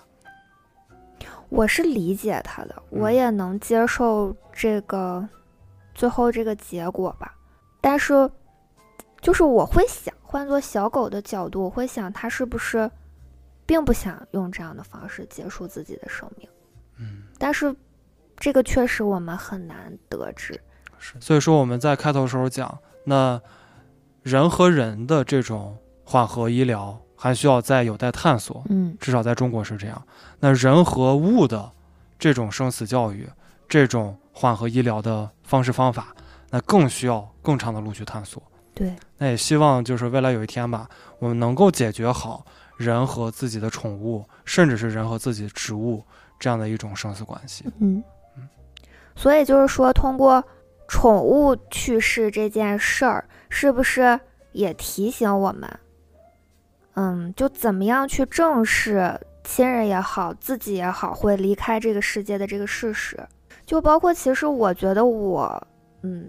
S3: 我是理解他的，我
S2: 嗯
S3: 也能接受这个最后这个结果吧。但是，就是我会想，换做小狗的角度，我会想，他是不是并不想用这样的方式结束自己的生命？
S2: 嗯，
S3: 但是，这个确实我们很难得知。
S2: 是，所以说我们在开头时候讲，那人和人的这种缓和医疗还需要再有待探索，
S3: 嗯
S2: 至少在中国是这样。那人和物的这种生死教育，这种缓和医疗的方式方法，那更需要更长的路去探索。
S3: 对，
S2: 那也希望就是未来有一天吧，我们能够解决好人和自己的宠物，甚至是人和自己的植物这样的一种生死关系。
S3: 嗯，所以就是说，通过宠物去世这件事儿，是不是也提醒我们，嗯，就怎么样去正视亲人也好，自己也好，会离开这个世界的这个事实？就包括，其实我觉得我，嗯，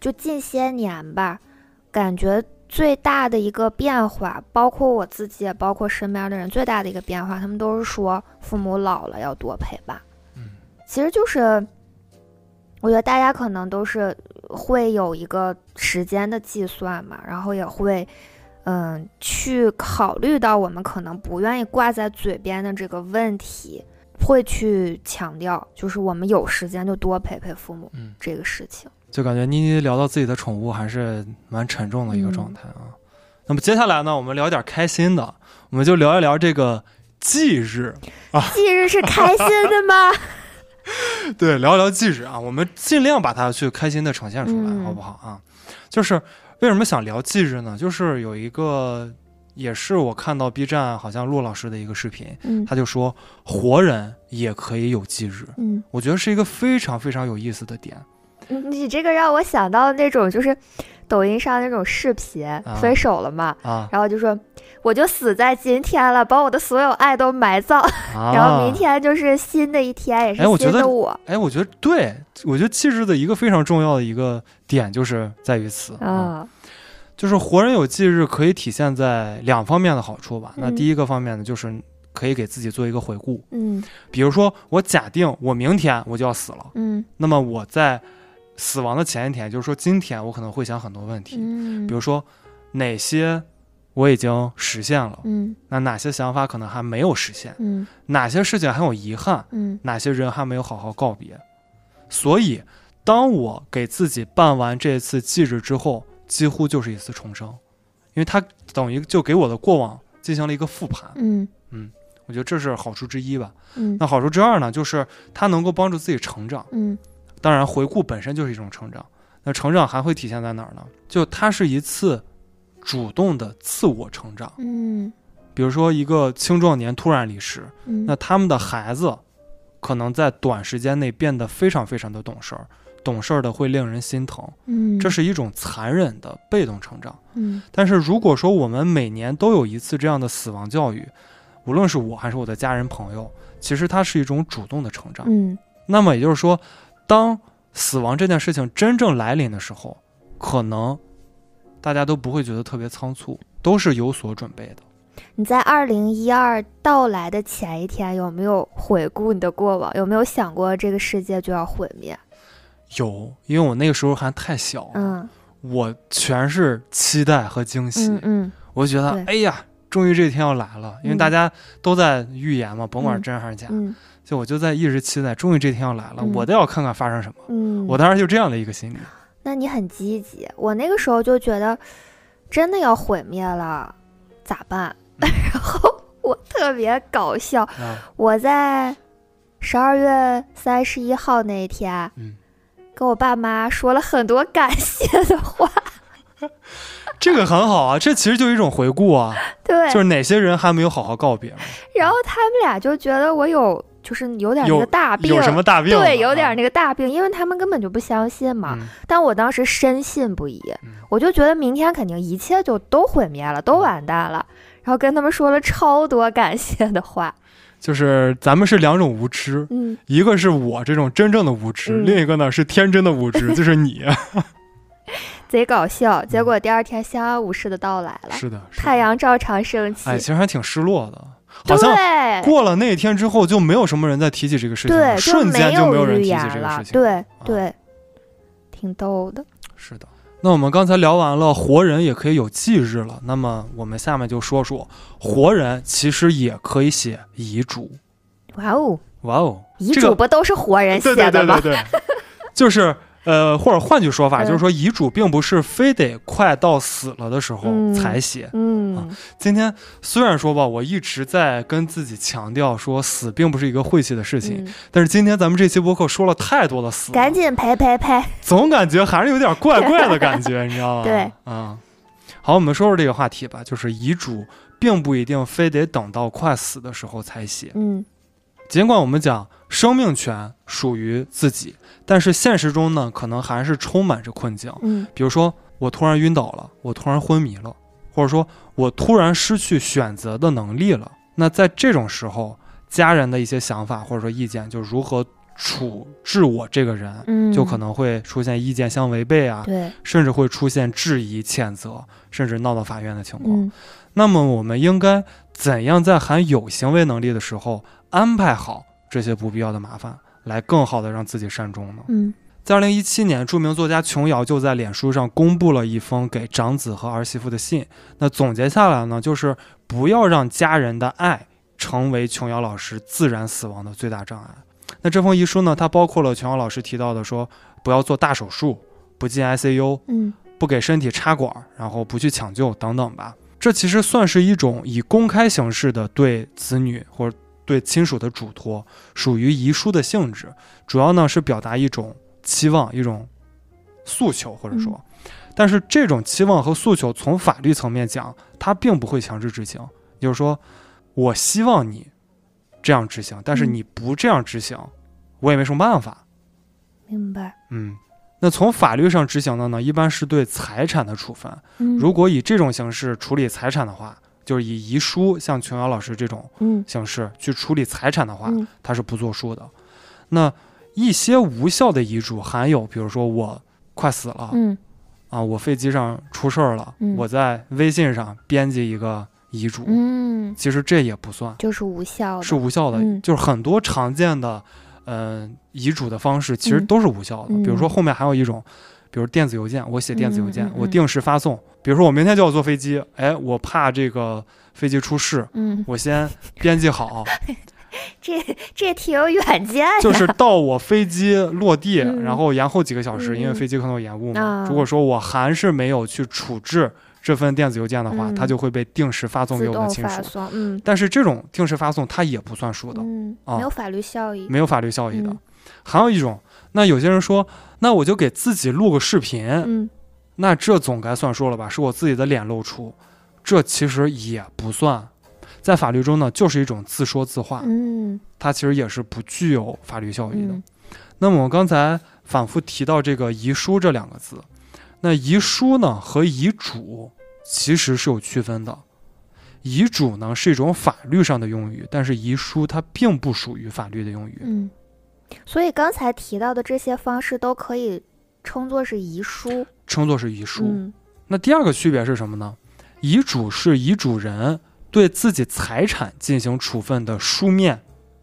S3: 就近些年吧，感觉最大的一个变化，包括我自己，也包括身边的人，最大的一个变化，他们都是说父母老了要多陪伴。
S2: 嗯
S3: 其实就是，我觉得大家可能都是会有一个时间的计算嘛，然后也会，嗯，去考虑到我们可能不愿意挂在嘴边的这个问题，会去强调，就是我们有时间就多陪陪父母
S2: 嗯，
S3: 这个事情。
S2: 就感觉妮妮聊到自己的宠物还是蛮沉重的一个
S3: 嗯
S2: 状态啊。那么接下来呢，我们聊点开心的，我们就聊一聊这个忌日啊。
S3: 忌日是开心的吗？
S2: 对，聊聊忌日啊，我们尽量把它去开心的呈现出来，
S3: 嗯
S2: 好不好啊？就是为什么想聊忌日呢？就是有一个，也是我看到 B 站好像陆老师的一个视频，
S3: 嗯
S2: 他就说活人也可以有忌日，
S3: 嗯，
S2: 我觉得是一个非常非常有意思的点。
S3: 你你这个让我想到那种就是抖音上那种视频，分手了嘛，
S2: 啊，
S3: 然后就说我就死在今天了，把我的所有爱都埋葬，
S2: 啊。
S3: 然后明天就是新的一天，也是
S2: 哎我觉得
S3: 新的我。
S2: 哎，我觉得对，我觉得忌日的一个非常重要的一个点就是在于此啊，
S3: 啊，
S2: 就是活人有忌日可以体现在两方面的好处吧。那
S3: 嗯。
S2: 第一个方面呢，就是可以给自己做一个回顾，
S3: 嗯。
S2: 比如说我假定我明天我就要死了，
S3: 嗯。
S2: 那么我在死亡的前一天，就是说今天我可能会想很多问题，
S3: 嗯，
S2: 比如说哪些我已经实现了，
S3: 嗯
S2: 那哪些想法可能还没有实现，
S3: 嗯
S2: 哪些事情还有遗憾，
S3: 嗯
S2: 哪些人还没有好好告别。所以，当我给自己办完这次祭日之后，几乎就是一次重生，因为它等于就给我的过往进行了一个复盘。
S3: 嗯
S2: 我觉得这是好处之一吧。
S3: 嗯
S2: 那好处之二呢，就是它能够帮助自己成长。
S3: 嗯
S2: 当然，回顾本身就是一种成长。那成长还会体现在哪儿呢？就它是一次主动的自我成长。
S3: 嗯
S2: 比如说，一个青壮年突然离世，
S3: 嗯，
S2: 那他们的孩子可能在短时间内变得非常非常的懂事儿，懂事儿的会令人心疼。
S3: 嗯
S2: 这是一种残忍的被动成长。
S3: 嗯
S2: 但是如果说我们每年都有一次这样的死亡教育，无论是我还是我的家人朋友，其实它是一种主动的成长。
S3: 嗯
S2: 那么也就是说，当死亡这件事情真正来临的时候，可能大家都不会觉得特别仓促，都是有所准备的。
S3: 你在二零一二到来的前一天，有没有回顾你的过往？有没有想过这个世界就要毁灭？
S2: 有，因为我那个时候还太小，
S3: 嗯
S2: 我全是期待和惊喜。
S3: 嗯嗯
S2: 我觉得，哎呀，终于这一天要来了，因为
S3: 嗯
S2: 大家都在预言嘛，甭管
S3: 嗯
S2: 真还是假，
S3: 嗯
S2: 就我就在一直期待，终于这天要来了，
S3: 嗯
S2: 我都要看看发生什么。
S3: 嗯，
S2: 我当时就这样的一个心理。
S3: 那你很积极。我那个时候就觉得，真的要毁灭了，咋办？
S2: 嗯
S3: 然后我特别搞笑，
S2: 啊，
S3: 我在十二月三十一号那一天，
S2: 嗯，
S3: 跟我爸妈说了很多感谢的话。
S2: 这个很好啊，这其实就是一种回顾啊，
S3: 对，
S2: 就是哪些人还没有好好告别，
S3: 然后他们俩就觉得我有，就是有点那个大病，
S2: 有什么大病？
S3: 对，有点
S2: 啊
S3: 那个大病，因为他们根本就不相信嘛。
S2: 嗯
S3: 但我当时深信不疑，
S2: 嗯
S3: 我就觉得明天肯定一切就都毁灭了，都完蛋了。然后跟他们说了超多感谢的话，
S2: 就是咱们是两种无知，
S3: 嗯，
S2: 一个是我这种真正的无知，
S3: 嗯
S2: 另一个呢是天真的无知，就是你。
S3: 贼搞笑。结果第二天相安无事的到来了，
S2: 是的，是的
S3: 太。阳照常升起。
S2: 哎，其实还挺失落的，好像过了那一天之后，就没有什么人再提起这个事情了，
S3: 对，
S2: 瞬间
S3: 就
S2: 没有人提起这个事。情。
S3: 对对，挺逗的。
S2: 是的。那我们刚才聊完了活人也可以有忌日了，那么我们下面就说说活人其实也可以写遗嘱。
S3: 哇哦，
S2: 哇哦，
S3: 遗
S2: 这个
S3: 嘱不都是活人写的吗？
S2: 对对对对，就是呃，或者换句说法，
S3: 嗯
S2: 就是说遗嘱并不是非得快到死了的时候
S3: 嗯
S2: 才写。
S3: 嗯
S2: 今天虽然说吧，我一直在跟自己强调说死并不是一个晦气的事情，
S3: 嗯，
S2: 但是今天咱们这期播客说了太多的死，
S3: 赶紧拍拍拍。
S2: 总感觉还是有点怪怪的感觉，你知道吗？
S3: 对，
S2: 嗯。好，我们说说这个话题吧，就是遗嘱并不一定非得等到快死的时候才写。
S3: 嗯
S2: 尽管我们讲生命权属于自己，但是现实中呢，可能还是充满着困境。
S3: 嗯
S2: 比如说，我突然晕倒了，我突然昏迷了，或者说我突然失去选择的能力了。那在这种时候，家人的一些想法或者说意见，就如何处置我这个人，
S3: 嗯，
S2: 就可能会出现意见相违背啊，
S3: 对，
S2: 甚至会出现质疑、谴责，甚至闹到法院的情况。
S3: 嗯
S2: 那么我们应该怎样在含有行为能力的时候安排好这些不必要的麻烦，来更好的让自己善终呢？
S3: 嗯
S2: 在二零一七年，著名作家琼瑶就在脸书上公布了一封给长子和儿媳妇的信。那总结下来呢，就是不要让家人的爱成为琼瑶老师自然死亡的最大障碍。那这封遗书呢，它包括了琼瑶老师提到的说，不要做大手术，不进 ICU，
S3: 嗯
S2: 不给身体插管，然后不去抢救等等吧。这其实算是一种以公开形式的对子女或者对亲属的嘱托，属于遗书的性质。主要呢是表达一种期望、一种诉求，或者说，但是这种期望和诉求从法律层面讲，它并不会强制执行。也就是说，我希望你这样执行，但是
S3: 嗯
S2: 你不这样执行，我也没什么办法。
S3: 明白。
S2: 嗯，那从法律上执行的呢，一般是对财产的处分。
S3: 嗯，
S2: 如果以这种形式处理财产的话，就是以遗书像琼瑶老师这种
S3: 嗯
S2: 形式去处理财产的话，
S3: 嗯
S2: 他是不作数的。那一些无效的遗嘱含有，比如说我快死了、
S3: 嗯
S2: 啊，我飞机上出事儿了，
S3: 嗯
S2: 我在微信上编辑一个遗嘱，
S3: 嗯，
S2: 其实这也不算
S3: 就是无效的。
S2: 是无效的，
S3: 嗯
S2: 就是很多常见的。嗯、遗嘱的方式其实
S3: 嗯
S2: 都是无效的。
S3: 嗯
S2: 比如说后面还有一种比如电子邮件，我写电子邮件，
S3: 嗯嗯嗯
S2: 我定时发送。比如说我明天就要坐飞机，哎，我怕这个飞机出事，
S3: 嗯，
S2: 我先编辑好，
S3: 这这挺有远见呀。
S2: 就是到我飞机落地，
S3: 嗯
S2: 然后延后几个小时，
S3: 嗯
S2: 因为飞机可能有延误嘛。
S3: 啊
S2: 如果说我还是没有去处置这份电子邮件的话，
S3: 嗯
S2: 它就会被定时发送给我的亲属。
S3: 嗯
S2: 但是这种定时发送它也不算数的，
S3: 嗯，
S2: 啊
S3: 没有法律效益。
S2: 没有法律效益的。
S3: 嗯
S2: 还有一种，那有些人说，那我就给自己录个视频，
S3: 嗯
S2: 那这总该算数了吧？是我自己的脸露出，这其实也不算，在法律中呢，就是一种自说自话，
S3: 嗯
S2: 它其实也是不具有法律效益的。
S3: 嗯
S2: 那么我刚才反复提到这个遗书这两个字，那遗书呢和遗嘱其实是有区分的。遗嘱呢是一种法律上的用语，但是遗书它并不属于法律的用语。
S3: 嗯，所以刚才提到的这些方式都可以称作是遗书。
S2: 称作是遗书。
S3: 嗯
S2: 那第二个区别是什么呢？遗嘱是遗嘱人对自己财产进行处分的书面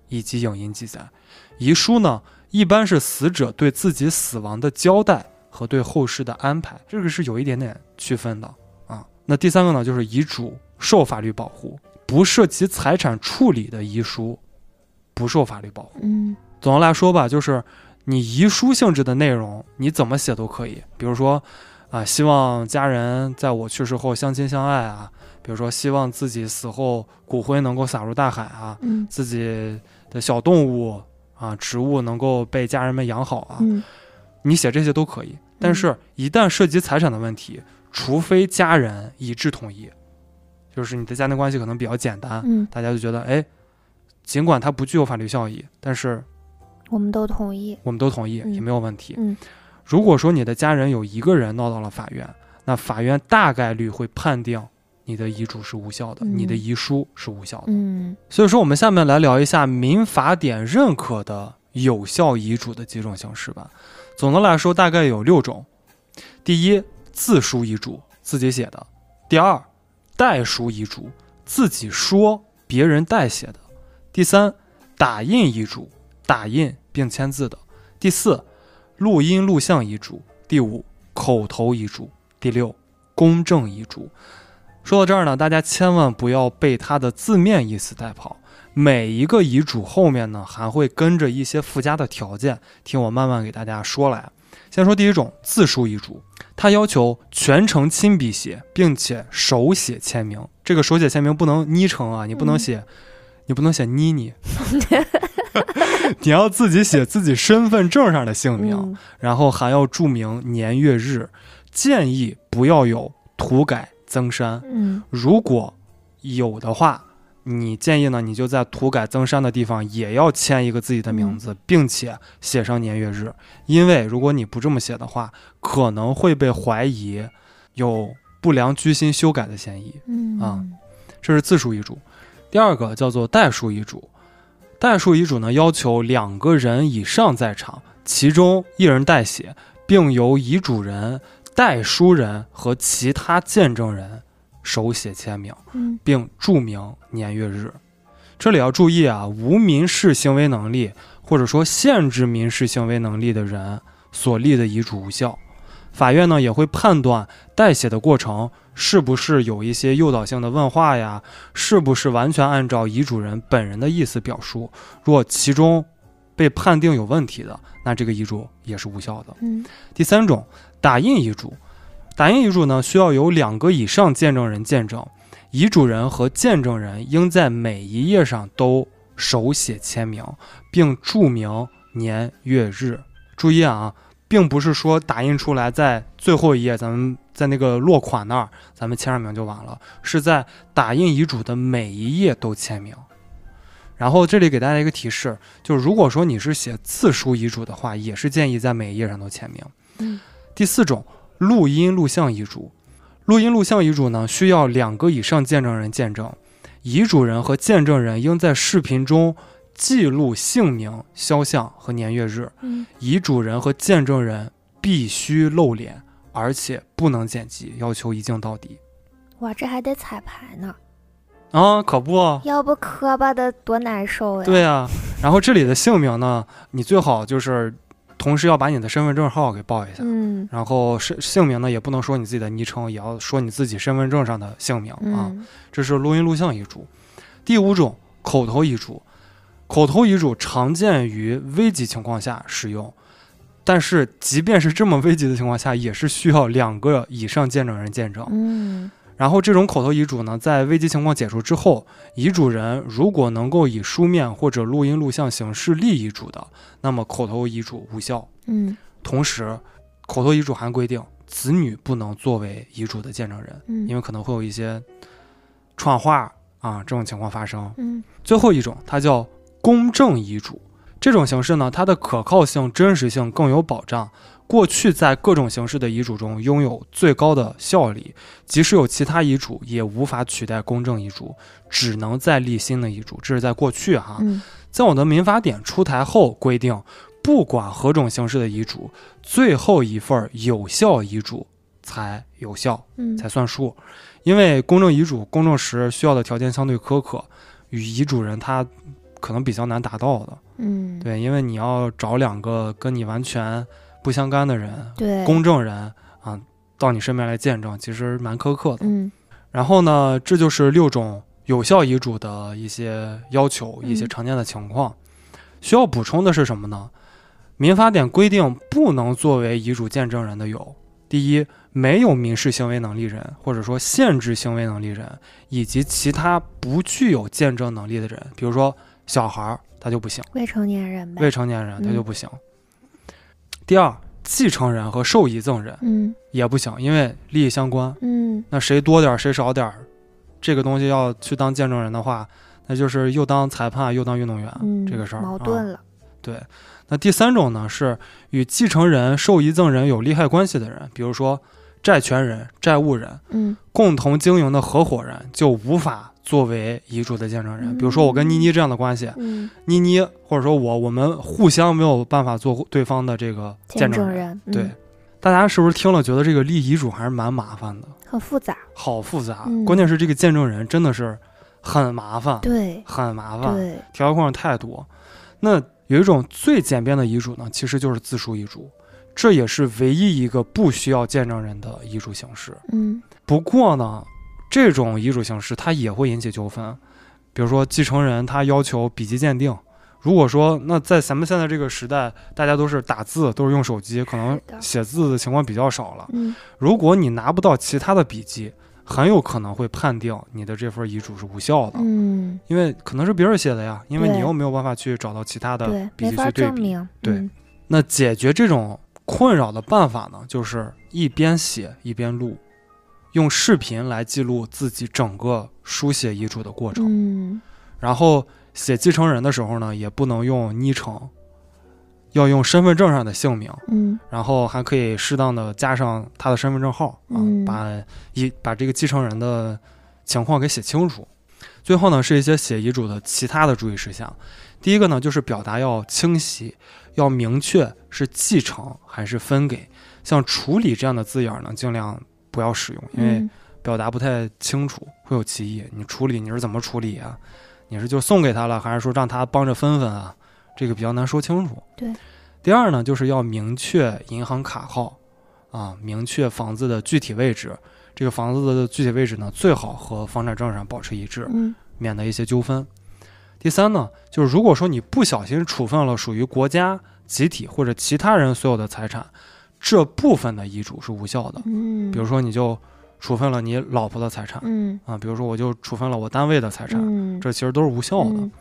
S2: 以及影音记载，遗书呢一般是死者对自己死亡的交代和对后事的安排，这个是有一点点区分的啊。那第三个呢，就是遗嘱受法律保护，不涉及财产处理的遗书不受法律保护。
S3: 嗯
S2: 总的来说吧，就是你遗书性质的内容，你怎么写都可以。比如说，啊、希望家人在我去世后相亲相爱啊；比如说，希望自己死后骨灰能够撒入大海啊；
S3: 嗯
S2: 自己的小动物啊、植物能够被家人们养好啊。
S3: 嗯
S2: 你写这些都可以，但是一旦涉及财产的问题，除非家人一致同意，就是你的家庭关系可能比较简单，
S3: 嗯，
S2: 大家就觉得，哎，尽管它不具有法律效益，但是
S3: 我们都同意。
S2: 我们都同意，
S3: 嗯
S2: 也没有问题。
S3: 嗯
S2: 如果说你的家人有一个人闹到了法院，那法院大概率会判定你的遗嘱是无效的，
S3: 嗯
S2: 你的遗书是无效的。
S3: 嗯
S2: 所以说，我们下面来聊一下民法典认可的有效遗嘱的几种形式吧。总的来说，大概有六种。第一，自书遗嘱，自己写的；第二，代书遗嘱，自己说别人代写的；第三，打印遗嘱，打印并签字的；第四，录音录像遗嘱；第五，口头遗嘱；第六，公证遗嘱。说到这儿呢，大家千万不要被它的字面意思带跑。每一个遗嘱后面呢，还会跟着一些附加的条件，听我慢慢给大家说来。先说第一种自书遗嘱，它要求全程亲笔写，并且手写签名。这个手写签名不能昵称啊，你不能写，你不能写妮妮，你要自己写自己身份证上的姓名。
S3: 嗯
S2: 然后还要注明年月日，建议不要有涂改增删。
S3: 嗯
S2: 如果有的话，你建议呢，你就在涂改增删的地方也要签一个自己的名字，并且写上年月日。因为如果你不这么写的话，可能会被怀疑有不良居心修改的嫌疑。
S3: 嗯
S2: 啊这是自书遗嘱。第二个叫做代书遗嘱，代书遗嘱呢要求两个人以上在场，其中一人代写，并由遗嘱人、代书人和其他见证人手写签名，
S3: 嗯
S2: 并注明年月日。这里要注意啊，无民事行为能力或者说限制民事行为能力的人所立的遗嘱无效。法院呢也会判断代写的过程是不是有一些诱导性的问话呀，是不是完全按照遗嘱人本人的意思表述。若其中被判定有问题的，那这个遗嘱也是无效的。
S3: 嗯
S2: 第三种，打印遗嘱。打印遗嘱呢，需要有两个以上见证人见证，遗嘱人和见证人应在每一页上都手写签名，并注明年月日。注意啊，并不是说打印出来在最后一页，咱们在那个落款那儿，咱们签上名就完了，是在打印遗嘱的每一页都签名。然后这里给大家一个提示，就是如果说你是写自书遗嘱的话，也是建议在每一页上都签名。
S3: 嗯
S2: 第四种，录音录像遗嘱。录音录像遗嘱呢，需要两个以上见证人见证，遗嘱人和见证人应在视频中记录姓名、肖像和年月日。
S3: 嗯
S2: 遗嘱人和见证人必须露脸，而且不能剪辑，要求一镜到底。
S3: 哇，这还得彩排呢，
S2: 啊，可不，
S3: 要不磕巴的多难受呀。
S2: 对啊。然后这里的姓名呢，你最好就是同时要把你的身份证号给报一下。
S3: 嗯
S2: 然后是姓名呢，也不能说你自己的昵称，也要说你自己身份证上的姓名啊。
S3: 嗯
S2: 这是录音录像遗嘱。第五种，口头遗嘱。口头遗嘱常见于危急情况下使用，但是即便是这么危急的情况下，也是需要两个以上见证人见证。
S3: 嗯
S2: 然后这种口头遗嘱呢，在危急情况解除之后，遗嘱人如果能够以书面或者录音录像形式立遗嘱的，那么口头遗嘱无效。
S3: 嗯
S2: 同时，口头遗嘱还规定，子女不能作为遗嘱的见证人，
S3: 嗯，
S2: 因为可能会有一些串话啊这种情况发生。
S3: 嗯
S2: 最后一种，它叫公证遗嘱。这种形式呢，它的可靠性、真实性更有保障。过去在各种形式的遗嘱中拥有最高的效力，即使有其他遗嘱，也无法取代公证遗嘱，只能再立新的遗嘱。这是在过去哈，
S3: 嗯
S2: 在我的民法典出台后规定，不管何种形式的遗嘱，最后一份有效遗嘱才有效。
S3: 嗯
S2: 才算数。因为公证遗嘱公证时需要的条件相对苛刻，与遗嘱人他可能比较难达到的。
S3: 嗯
S2: 对，因为你要找两个跟你完全不相干的人，
S3: 对
S2: 公证人啊，到你身边来见证，其实蛮苛刻的。
S3: 嗯
S2: 然后呢，这就是六种有效遗嘱的一些要求，一些
S3: 嗯
S2: 常见的情况。需要补充的是什么呢？民法典规定不能作为遗嘱见证人的有：第一，没有民事行为能力人，或者说限制行为能力人，以及其他不具有见证能力的人，比如说小孩儿，他就不行；
S3: 未成年人呗。
S2: 未成年人他就
S3: 嗯。
S2: 不行。第二，继承人和受遗赠人
S3: 嗯。
S2: 也不行，因为利益相关。
S3: 嗯。
S2: 那谁多点儿谁少点儿，这个东西要去当见证人的话，那就是又当裁判又当运动员，
S3: 嗯
S2: 这个事儿啊
S3: 矛盾了
S2: 对，那第三种呢是与继承人、受遗赠人有利害关系的人，比如说债权人、债务人、
S3: 嗯。
S2: 共同经营的合伙人，就无法作为遗嘱的见证人。比如说我跟妮妮这样的关系，
S3: 嗯。
S2: 妮妮或者说我，我们互相没有办法做对方的这个见证
S3: 人。嗯。
S2: 对，大家是不是听了觉得这个立遗嘱还是蛮麻烦的？
S3: 很复杂。
S2: 好复杂，
S3: 嗯。
S2: 关键是这个见证人真的是很麻烦，
S3: 对。
S2: 很麻烦，
S3: 对。
S2: 条条框框太多。那有一种最简便的遗嘱呢，其实就是自书遗嘱，这也是唯一一个不需要见证人的遗嘱形式。
S3: 嗯。
S2: 不过呢，这种遗嘱形式它也会引起纠纷，比如说继承人他要求笔迹鉴定。如果说那在咱们现在这个时代，大家都是打字，都是用手机，可能写字的情况比较少了。
S3: 嗯。
S2: 如果你拿不到其他的笔迹，很有可能会判定你的这份遗嘱是无效的，
S3: 嗯。
S2: 因为可能是别人写的呀，因为你又没有办法去找到其他的笔
S3: 没法
S2: 记去对比。
S3: 证明
S2: 对。
S3: 嗯。
S2: 那解决这种困扰的办法呢，就是一边写一边录，用视频来记录自己整个书写遗嘱的过程。
S3: 嗯
S2: 然后写继承人的时候呢，也不能用昵称，要用身份证上的姓名。
S3: 嗯
S2: 然后还可以适当的加上他的身份证号啊，
S3: 嗯
S2: 把一把这个继承人的情况给写清楚。最后呢，是一些写遗嘱的其他的注意事项。第一个呢，就是表达要清晰，要明确是继承还是分给。像处理这样的字眼儿呢，尽量不要使用，因为
S3: 嗯
S2: 表达不太清楚，会有歧义。你处理你是怎么处理啊？你是就送给他了，还是说让他帮着分分啊？这个比较难说清楚。
S3: 对。
S2: 第二呢，就是要明确银行卡号，啊，明确房子的具体位置。这个房子的具体位置呢，最好和房产证上保持一致，
S3: 嗯
S2: 免得一些纠纷。第三呢，就是如果说你不小心处分了属于国家、集体或者其他人所有的财产，这部分的遗嘱是无效的。
S3: 嗯，
S2: 比如说，你就处分了你老婆的财产
S3: 嗯
S2: 啊，比如说我就处分了我单位的财产，
S3: 嗯
S2: 这其实都是无效的。
S3: 嗯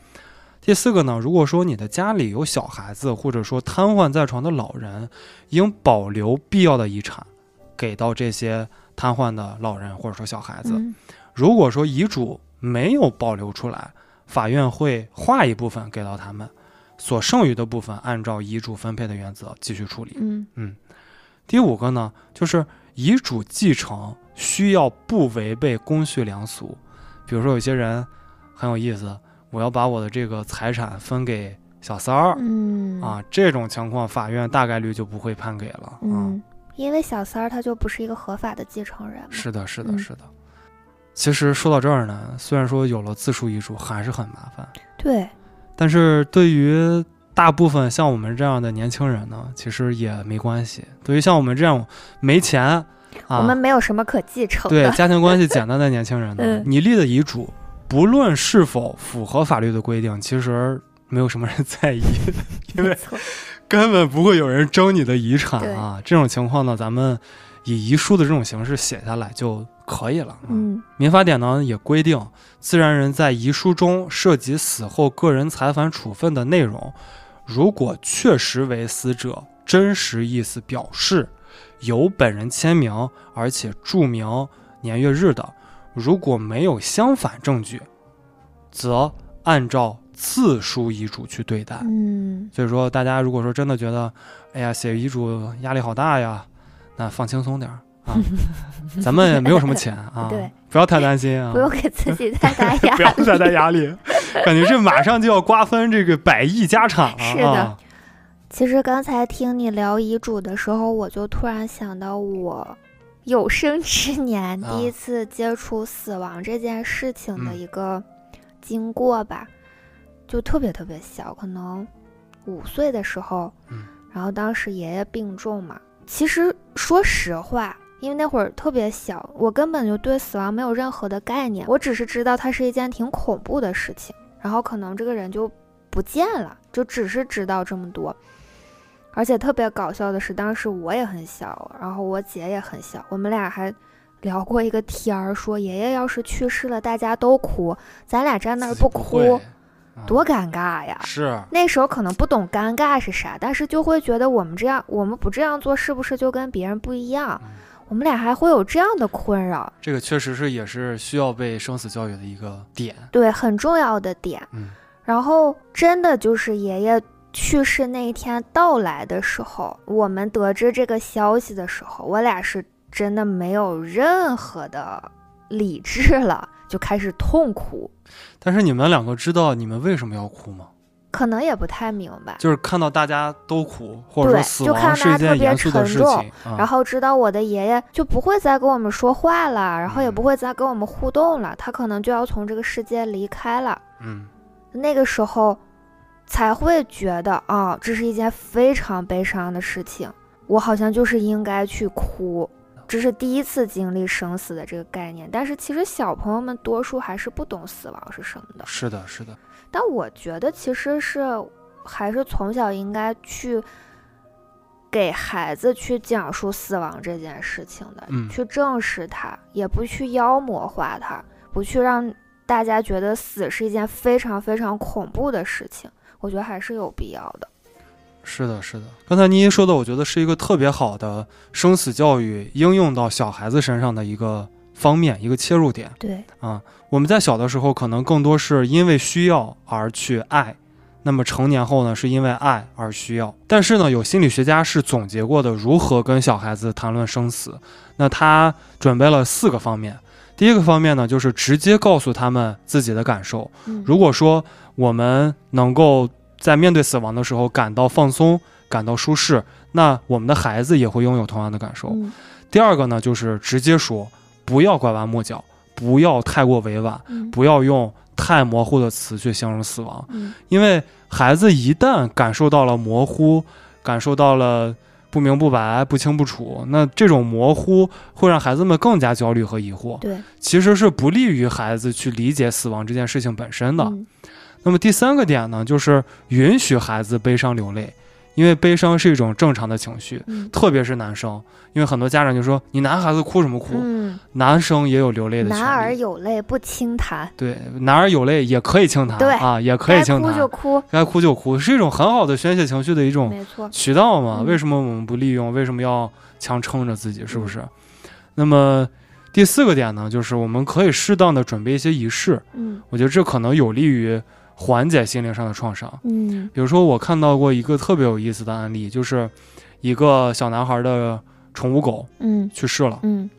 S2: 第四个呢，如果说你的家里有小孩子，或者说瘫痪在床的老人，应保留必要的遗产给到这些瘫痪的老人或者说小孩子。
S3: 嗯
S2: 如果说遗嘱没有保留出来，法院会划一部分给到他们，所剩余的部分按照遗嘱分配的原则继续处理。
S3: 嗯
S2: 第五个呢，就是遗嘱继承需要不违背公序良俗。比如说，有些人很有意思，我要把我的这个财产分给小三儿、
S3: 嗯
S2: 啊，这种情况法院大概率就不会判给了啊。
S3: 嗯，因为小三儿他就不是一个合法的继承人。
S2: 是的，是的，
S3: 嗯
S2: 是的。其实说到这儿呢，虽然说有了自述遗嘱还是很麻烦，
S3: 对，
S2: 但是对于大部分像我们这样的年轻人呢，其实也没关系。对于像我们这样没钱啊，
S3: 我们没有什么可继承
S2: 对。家庭关系简单的年轻人呢，
S3: 嗯
S2: 你立的遗嘱，不论是否符合法律的规定，其实没有什么人在意，因为，根本不会有人争你的遗产啊。这种情况呢，咱们以遗书的这种形式写下来就可以了。啊
S3: 嗯
S2: 民法典呢也规定，自然人在遗书中涉及死后个人财产处分的内容，如果确实为死者真实意思表示，有本人签名，而且注明年月日的，如果没有相反证据，则按照自书遗嘱去对待。
S3: 嗯，
S2: 所以说，大家如果说真的觉得，哎呀，写遗嘱压力好大呀，那放轻松点儿啊，咱们也没有什么钱啊，
S3: 对，
S2: 不要太担心啊。
S3: 不，用给自己太大压力。
S2: 不要
S3: 力。
S2: 太大压力，感觉这马上就要瓜分这个百亿家产了
S3: 是的
S2: 啊！
S3: 其实刚才听你聊遗嘱的时候，我就突然想到我有生之年
S2: 啊
S3: 第一次接触死亡这件事情的
S2: 嗯
S3: 一个经过吧，就特别特别小，可能五岁的时候，
S2: 嗯
S3: 然后当时爷爷病重嘛。其实说实话，因为那会儿特别小，我根本就对死亡没有任何的概念，我只是知道它是一件挺恐怖的事情，然后可能这个人就不见了，就只是知道这么多。而且特别搞笑的是，当时我也很小，然后我姐也很小，我们俩还聊过一个天儿，说爷爷要是去世了，大家都哭，咱俩站那儿
S2: 不
S3: 哭，多尴尬呀！
S2: 是
S3: 那时候可能不懂尴尬是啥，但是就会觉得我们这样，我们不这样做，是不是就跟别人不一样？
S2: 嗯
S3: 我们俩还会有这样的困扰，
S2: 这个确实是也是需要被生死教育的一个点。
S3: 对，很重要的点。
S2: 嗯
S3: 然后真的就是爷爷去世那一天到来的时候，我们得知这个消息的时候，我俩是真的没有任何的理智了，就开始痛哭，
S2: 但是你们两个知道你们为什么要哭吗？
S3: 可能也不太明白。
S2: 就是看到大家都哭，或者说
S3: 对
S2: 死
S3: 就看
S2: 亡是一件
S3: 特别
S2: 严肃的事
S3: 沉重
S2: 情啊。
S3: 然后知道我的爷爷就不会再跟我们说话了，然后也
S2: 嗯
S3: 不会再跟我们互动了，他可能就要从这个世界离开了。
S2: 嗯，
S3: 那个时候才会觉得啊、这是一件非常悲伤的事情，我好像就是应该去哭。这是第一次经历生死的这个概念，但是其实小朋友们多数还是不懂死亡是什么的。
S2: 是的，是的，
S3: 但我觉得其实是还是从小应该去给孩子去讲述死亡这件事情的，
S2: 嗯
S3: 去正视它，也不去妖魔化它，不去让大家觉得死是一件非常非常恐怖的事情。我觉得还是有必要的。
S2: 是的，是的。刚才妮妮说的，我觉得是一个特别好的生死教育应用到小孩子身上的一个方面，一个切入点。
S3: 对，
S2: 啊，我们在小的时候可能更多是因为需要而去爱，那么成年后呢，是因为爱而需要。但是呢，有心理学家是总结过的如何跟小孩子谈论生死，那他准备了四个方面。第一个方面呢，就是直接告诉他们自己的感受。
S3: 嗯，
S2: 如果说我们能够在面对死亡的时候感到放松、感到舒适，那我们的孩子也会拥有同样的感受。
S3: 嗯
S2: 第二个呢，就是直接说，不要拐弯抹角，不要太过委婉，
S3: 嗯。
S2: 不要用太模糊的词去形容死亡，
S3: 嗯。
S2: 因为孩子一旦感受到了模糊，感受到了不明不白、不清不楚，那这种模糊会让孩子们更加焦虑和疑惑，
S3: 对。
S2: 其实是不利于孩子去理解死亡这件事情本身的。
S3: 嗯。
S2: 那么第三个点呢，就是允许孩子悲伤流泪，因为悲伤是一种正常的情绪，
S3: 嗯
S2: 特别是男生，因为很多家长就说你男孩子哭什么哭，
S3: 嗯，
S2: 男生也有流泪的权
S3: 男儿。有泪不轻弹，
S2: 对，男儿有泪也可以轻弹
S3: 对
S2: 啊，也可以轻弹该哭
S3: 就哭，
S2: 该哭就哭，是一种很好的宣泄情绪的一种。渠道嘛。
S3: 嗯
S2: 为什么我们不利用？为什么要强撑着自己？是不是？那么第四个点呢，就是我们可以适当的准备一些仪式，
S3: 嗯
S2: 我觉得这可能有利于缓解心灵上的创伤。
S3: 嗯。
S2: 比如说，我看到过一个特别有意思的案例，就是一个小男孩的宠物狗
S3: 嗯。
S2: 去世了，
S3: 嗯。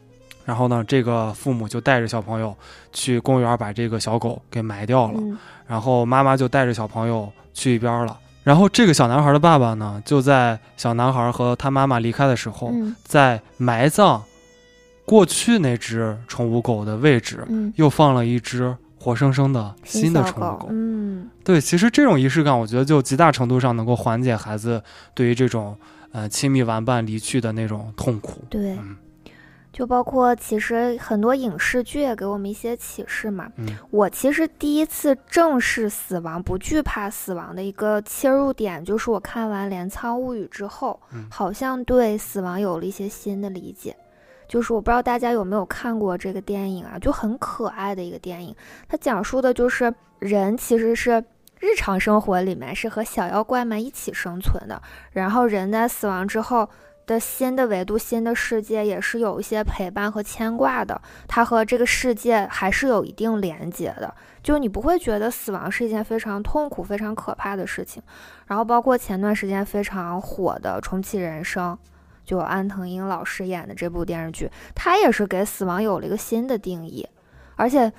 S2: 然后呢，这个父母就带着小朋友去公园把这个小狗给埋掉了，
S3: 嗯。
S2: 然后妈妈就带着小朋友去一边了。然后这个小男孩的爸爸呢，就在小男孩和他妈妈离开的时候，
S3: 嗯。
S2: 在埋葬过去那只宠物狗的位置，
S3: 嗯。
S2: 又放了一只活生生的新的
S3: 小
S2: 宠物狗。
S3: 嗯，
S2: 对，其实这种仪式感，我觉得就极大程度上能够缓解孩子对于这种呃亲密玩伴离去的那种痛苦。
S3: 对，
S2: 嗯
S3: 就包括其实很多影视剧也给我们一些启示嘛。
S2: 嗯
S3: 我其实第一次正视死亡、不惧怕死亡的一个切入点，就是我看完《镰仓物语》之后，
S2: 嗯
S3: 好像对死亡有了一些新的理解。就是我不知道大家有没有看过这个电影啊，就很可爱的一个电影。它讲述的就是人其实是日常生活里面是和小妖怪们一起生存的，然后人在死亡之后的新的维度、新的世界也是有一些陪伴和牵挂的。它和这个世界还是有一定连接的，就你不会觉得死亡是一件非常痛苦、非常可怕的事情。然后包括前段时间非常火的《重启人生》，就安藤樱老师演的这部电视剧，他也是给死亡有了一个新的定义，而且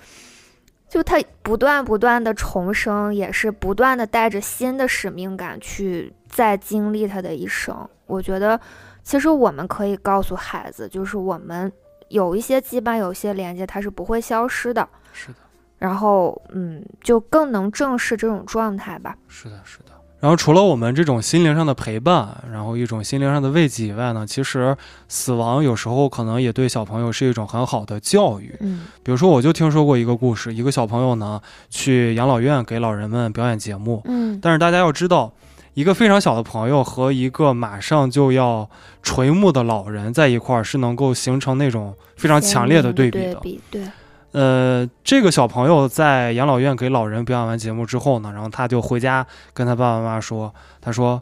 S3: 就他不断不断的重生，也是不断的带着新的使命感去再经历他的一生。我觉得，其实我们可以告诉孩子，就是我们有一些羁绊，有一些连接，它是不会消失的。
S2: 是的，
S3: 然后，嗯，就更能正视这种状态吧。
S2: 是的，是的。然后除了我们这种心灵上的陪伴，然后一种心灵上的慰藉以外呢，其实死亡有时候可能也对小朋友是一种很好的教育。
S3: 嗯
S2: 比如说，我就听说过一个故事，一个小朋友呢去养老院给老人们表演节目，
S3: 嗯
S2: 但是大家要知道，一个非常小的朋友和一个马上就要垂暮的老人在一块儿，是能够形成那种非常强烈的对比的。
S3: 对比，对，
S2: 呃，这个小朋友在养老院给老人表演完节目之后呢，然后他就回家跟他爸爸妈妈说，他说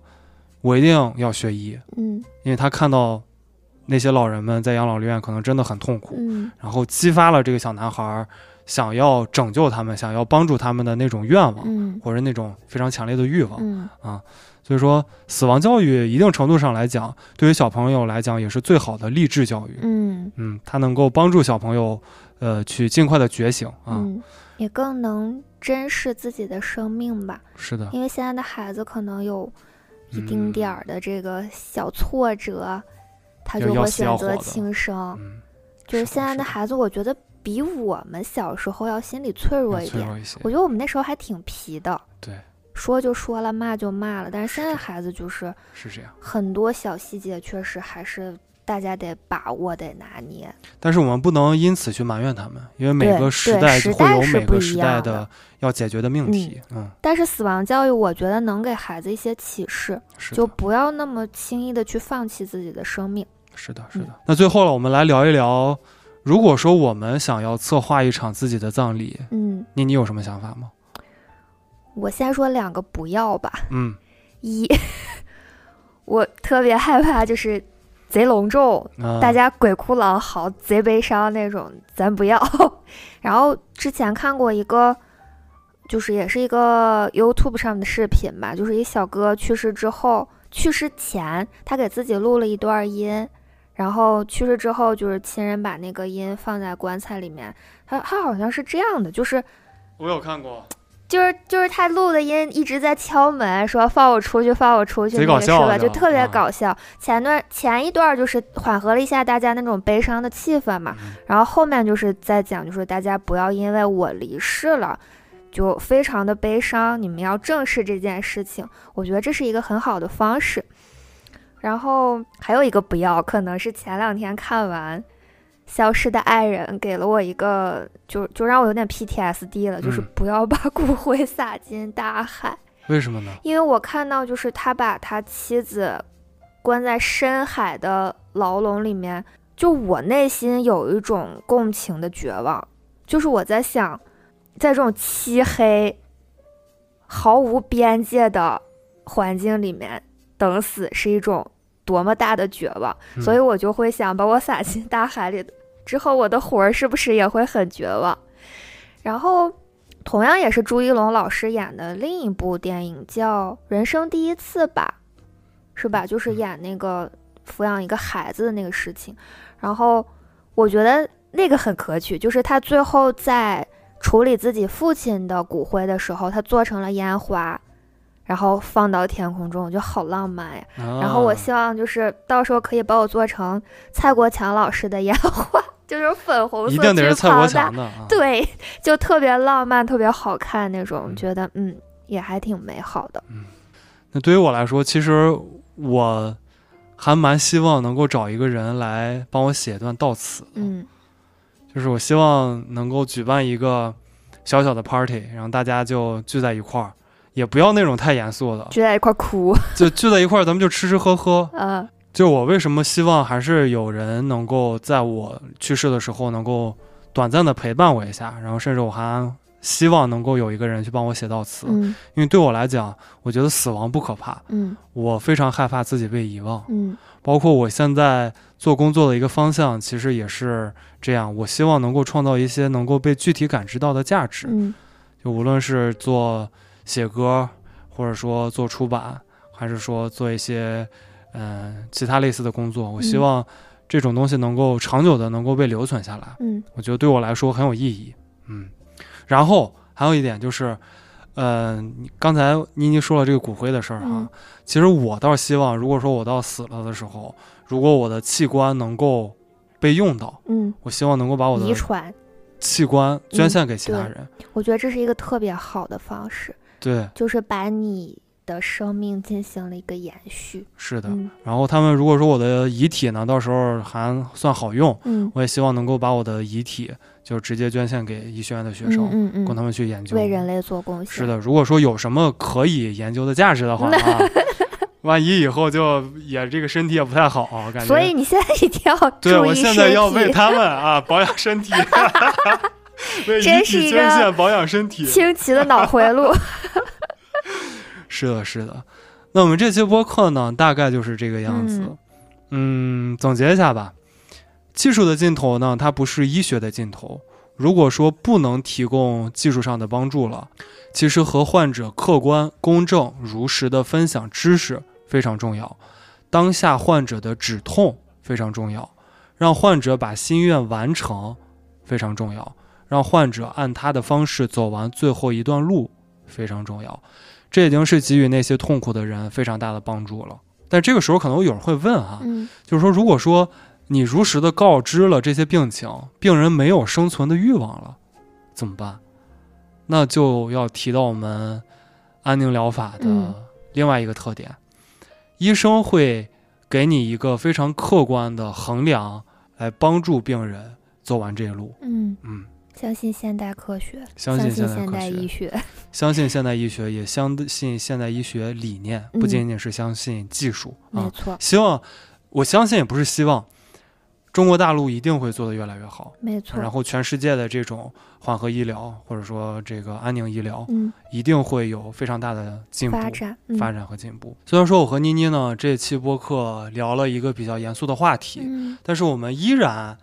S2: 我一定要学医，
S3: 嗯。
S2: 因为他看到那些老人们在养老院可能真的很痛苦，
S3: 嗯。
S2: 然后激发了这个小男孩儿想要拯救他们、想要帮助他们的那种愿望，
S3: 嗯。
S2: 或者那种非常强烈的欲望。
S3: 嗯。
S2: 所以说，死亡教育一定程度上来讲，对于小朋友来讲也是最好的励志教育。
S3: 嗯。
S2: 嗯，它能够帮助小朋友，呃，去尽快的觉醒啊。
S3: 嗯，也更能珍视自己的生命吧。
S2: 是的，
S3: 因为现在的孩子可能有一丁
S2: 嗯
S3: 点儿的这个小挫折，他就会选择轻生。
S2: 嗯，
S3: 就是现在的孩子，我觉得比我们小时候要心理脆弱一点。我。觉得我们那时候还挺皮的，
S2: 对，
S3: 说就说了，骂就骂了。但是现在孩子就是
S2: 是这样。
S3: 很多小细节，确实还是大家得把握、得拿捏。
S2: 但是我们不能因此去埋怨他们，因为每个时
S3: 对
S2: 代会有每个时代的要解决的命题。嗯，
S3: 但是死亡教育，我觉得能给孩子一些启示，就不要那么轻易的去放弃自己的生命。
S2: 是的，是
S3: 嗯
S2: 的。那最后了，我们来聊一聊，如果说我们想要策划一场自己的葬礼，
S3: 嗯，
S2: 你你有什么想法吗？
S3: 我先说两个不要吧。
S2: 嗯，
S3: 一，我特别害怕就是贼隆重，
S2: 啊。
S3: 大家鬼哭狼嚎、贼悲伤那种，咱不要。然后之前看过一个，就是也是一个 YouTube 上的视频吧，就是一小哥去世之后，去世前他给自己录了一段音，然后去世之后就是亲人把那个音放在棺材里面，他他好像是这样的，就是
S2: 我有看过，
S3: 就是就是他录的音一直在敲门，说放我出去，放我出去，
S2: 贼
S3: 那个是吧？就特别
S2: 啊
S3: 搞笑。前段前一段就是缓和了一下大家那种悲伤的气氛嘛，
S2: 嗯
S3: 然后后面就是在讲，就是大家不要因为我离世了。就非常的悲伤，你们要正视这件事情，我觉得这是一个很好的方式。然后还有一个不要，可能是前两天看完《消失的爱人》，给了我一个，就就让我有点 PTSD 了，就是
S2: 嗯。
S3: 不要把骨灰撒进大海，
S2: 为什么呢？
S3: 因为我看到就是他把他妻子关在深海的牢笼里面，就我内心有一种共情的绝望，就是我在想，在这种漆黑、毫无边界的环境里面等死是一种多么大的绝望，
S2: 嗯。
S3: 所以我就会想把我撒进大海里之后，我的魂儿是不是也会很绝望？然后，同样也是朱一龙老师演的另一部电影叫《人生第一次》吧，是吧？就是演那个抚养一个孩子的那个事情。然后我觉得那个很可取，就是他最后在处理自己父亲的骨灰的时候，他做成了烟花，然后放到天空中，我觉得好浪漫呀。然后我
S2: 啊
S3: 希望就是到时候可以把我做成蔡国强老师的烟花，就是粉红色
S2: 一定得是蔡国
S3: 巨
S2: 强的啊。
S3: 对，就特别浪漫、特别好看那种，
S2: 嗯
S3: 觉得嗯也还挺美好的。
S2: 嗯那对于我来说，其实我还蛮希望能够找一个人来帮我写一段悼词。
S3: 嗯
S2: 就是我希望能够举办一个小小的 party，然后大家就聚在一块儿，也不要那种太严肃的，
S3: 聚在一块儿哭，
S2: 就聚在一块儿，咱们就吃吃喝喝。
S3: 呃，
S2: 就我为什么希望还是有人能够在我去世的时候能够短暂的陪伴我一下，然后甚至我还希望能够有一个人去帮我写悼词，
S3: 嗯
S2: 因为对我来讲，我觉得死亡不可怕，
S3: 嗯
S2: 我非常害怕自己被遗忘。
S3: 嗯
S2: 包括我现在做工作的一个方向，其实也是这样。我希望能够创造一些能够被具体感知到的价值，
S3: 嗯
S2: 就无论是做写歌，或者说做出版，还是说做一些嗯、其他类似的工作，我希
S3: 嗯。
S2: 望这种东西能够长久的能够被留存下来。
S3: 嗯。
S2: 我觉得对我来说很有意义。嗯，然后还有一点就是，呃，刚才妮妮说了这个骨灰的事儿哈，
S3: 嗯。
S2: 其实我倒是希望，如果说我到死了的时候，如果我的器官能够被用到，
S3: 嗯，
S2: 我希望能够把我的
S3: 遗传，
S2: 器官捐献给其他
S3: 对
S2: 人。
S3: 我觉得这是一个特别好的方式，
S2: 对，
S3: 就是把你的生命进行了一个延续。
S2: 是的。
S3: 嗯
S2: 然后他们如果说我的遗体呢，到时候还算好用，
S3: 嗯，
S2: 我也希望能够把我的遗体就直接捐献给医学院的学生，
S3: 嗯嗯嗯，
S2: 供他们去研究。
S3: 为人类做贡献。
S2: 是，的，如果说有什么可以研究的价值的话啊，万一以后就也这个身体也不太好，感觉。
S3: 所以你现在一定要
S2: 对我现在要为他们啊保养身体，为遗
S3: 真是一
S2: 体捐
S3: 个
S2: 献保养身体。
S3: 清奇的脑回路。
S2: 是的，是的。那我们这期播客呢，大概就是这个样子。嗯总结一下吧，技术的尽头呢，它不是医学的尽头。如果说不能提供技术上的帮助了，其实和患者客观、公正、如实的分享知识非常重要。当下患者的止痛非常重要，让患者把心愿完成非常重要，让患者按他的方式走完最后一段路非常重要。这已经是给予那些痛苦的人非常大的帮助了。但这个时候可能有人会问哈、
S3: 嗯
S2: 就是说，如果说你如实的告知了这些病情，病人没有生存的欲望了，怎么办？那就要提到我们安宁疗法的
S3: 嗯
S2: 另外一个特点，医生会给你一个非常客观的衡量，来帮助病人走完这一路。
S3: 嗯，
S2: 嗯，
S3: 相信现代科学，
S2: 相信现代科学
S3: 医学。
S2: 相信现代医学，也相信现代医学理念，不
S3: 嗯
S2: 仅仅是相信技术啊。
S3: 没错，
S2: 希望，我相信也不是希望，中国大陆一定会做得越来越好。
S3: 没错。
S2: 然后全世界的这种缓和医疗或者说这个安宁医疗，
S3: 嗯，
S2: 一定会有非常大的进步、
S3: 发展，嗯
S2: 发展和进步。虽然说我和妮妮呢这期播客聊了一个比较严肃的话题，
S3: 嗯
S2: 但是我们依然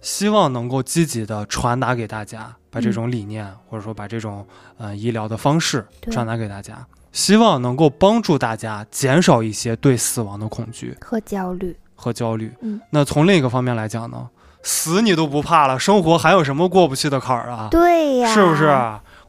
S2: 希望能够积极的传达给大家，把这种理念、或者说把这种呃医疗的方式传达给大家，希望能够帮助大家减少一些对死亡的恐惧
S3: 和焦虑。
S2: 和焦虑。
S3: 嗯，
S2: 那从另一个方面来讲呢，死你都不怕了，生活还有什么过不去的坎儿啊？
S3: 对呀，
S2: 是不是？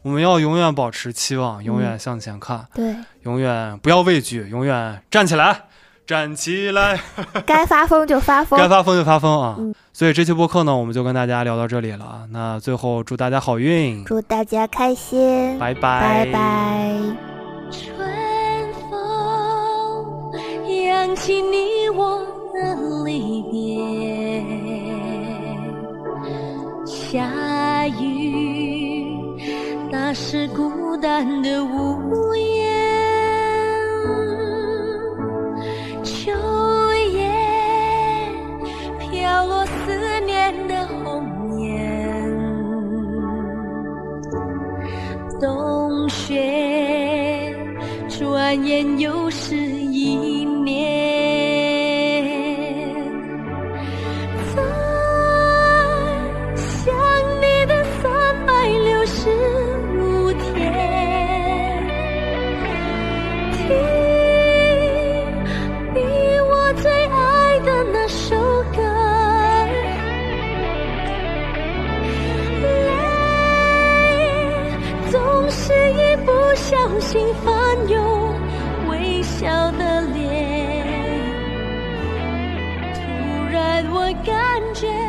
S2: 我们要永远保持期望，永远向前看，
S3: 对，
S2: 永远不要畏惧，永远站起来，站起来。
S3: 该发疯就发疯。
S2: 该发疯就发疯啊！
S3: 嗯
S2: 所以这期播客呢，我们就跟大家聊到这里了。那最后祝大家好运，
S3: 祝大家开心，
S2: 拜
S3: 拜
S2: 拜
S3: 拜。
S4: 春风扬起你我的离别，下雨打湿孤单的屋檐，冬雪，转眼又是一年。不小心翻涌微笑的脸。突然我感觉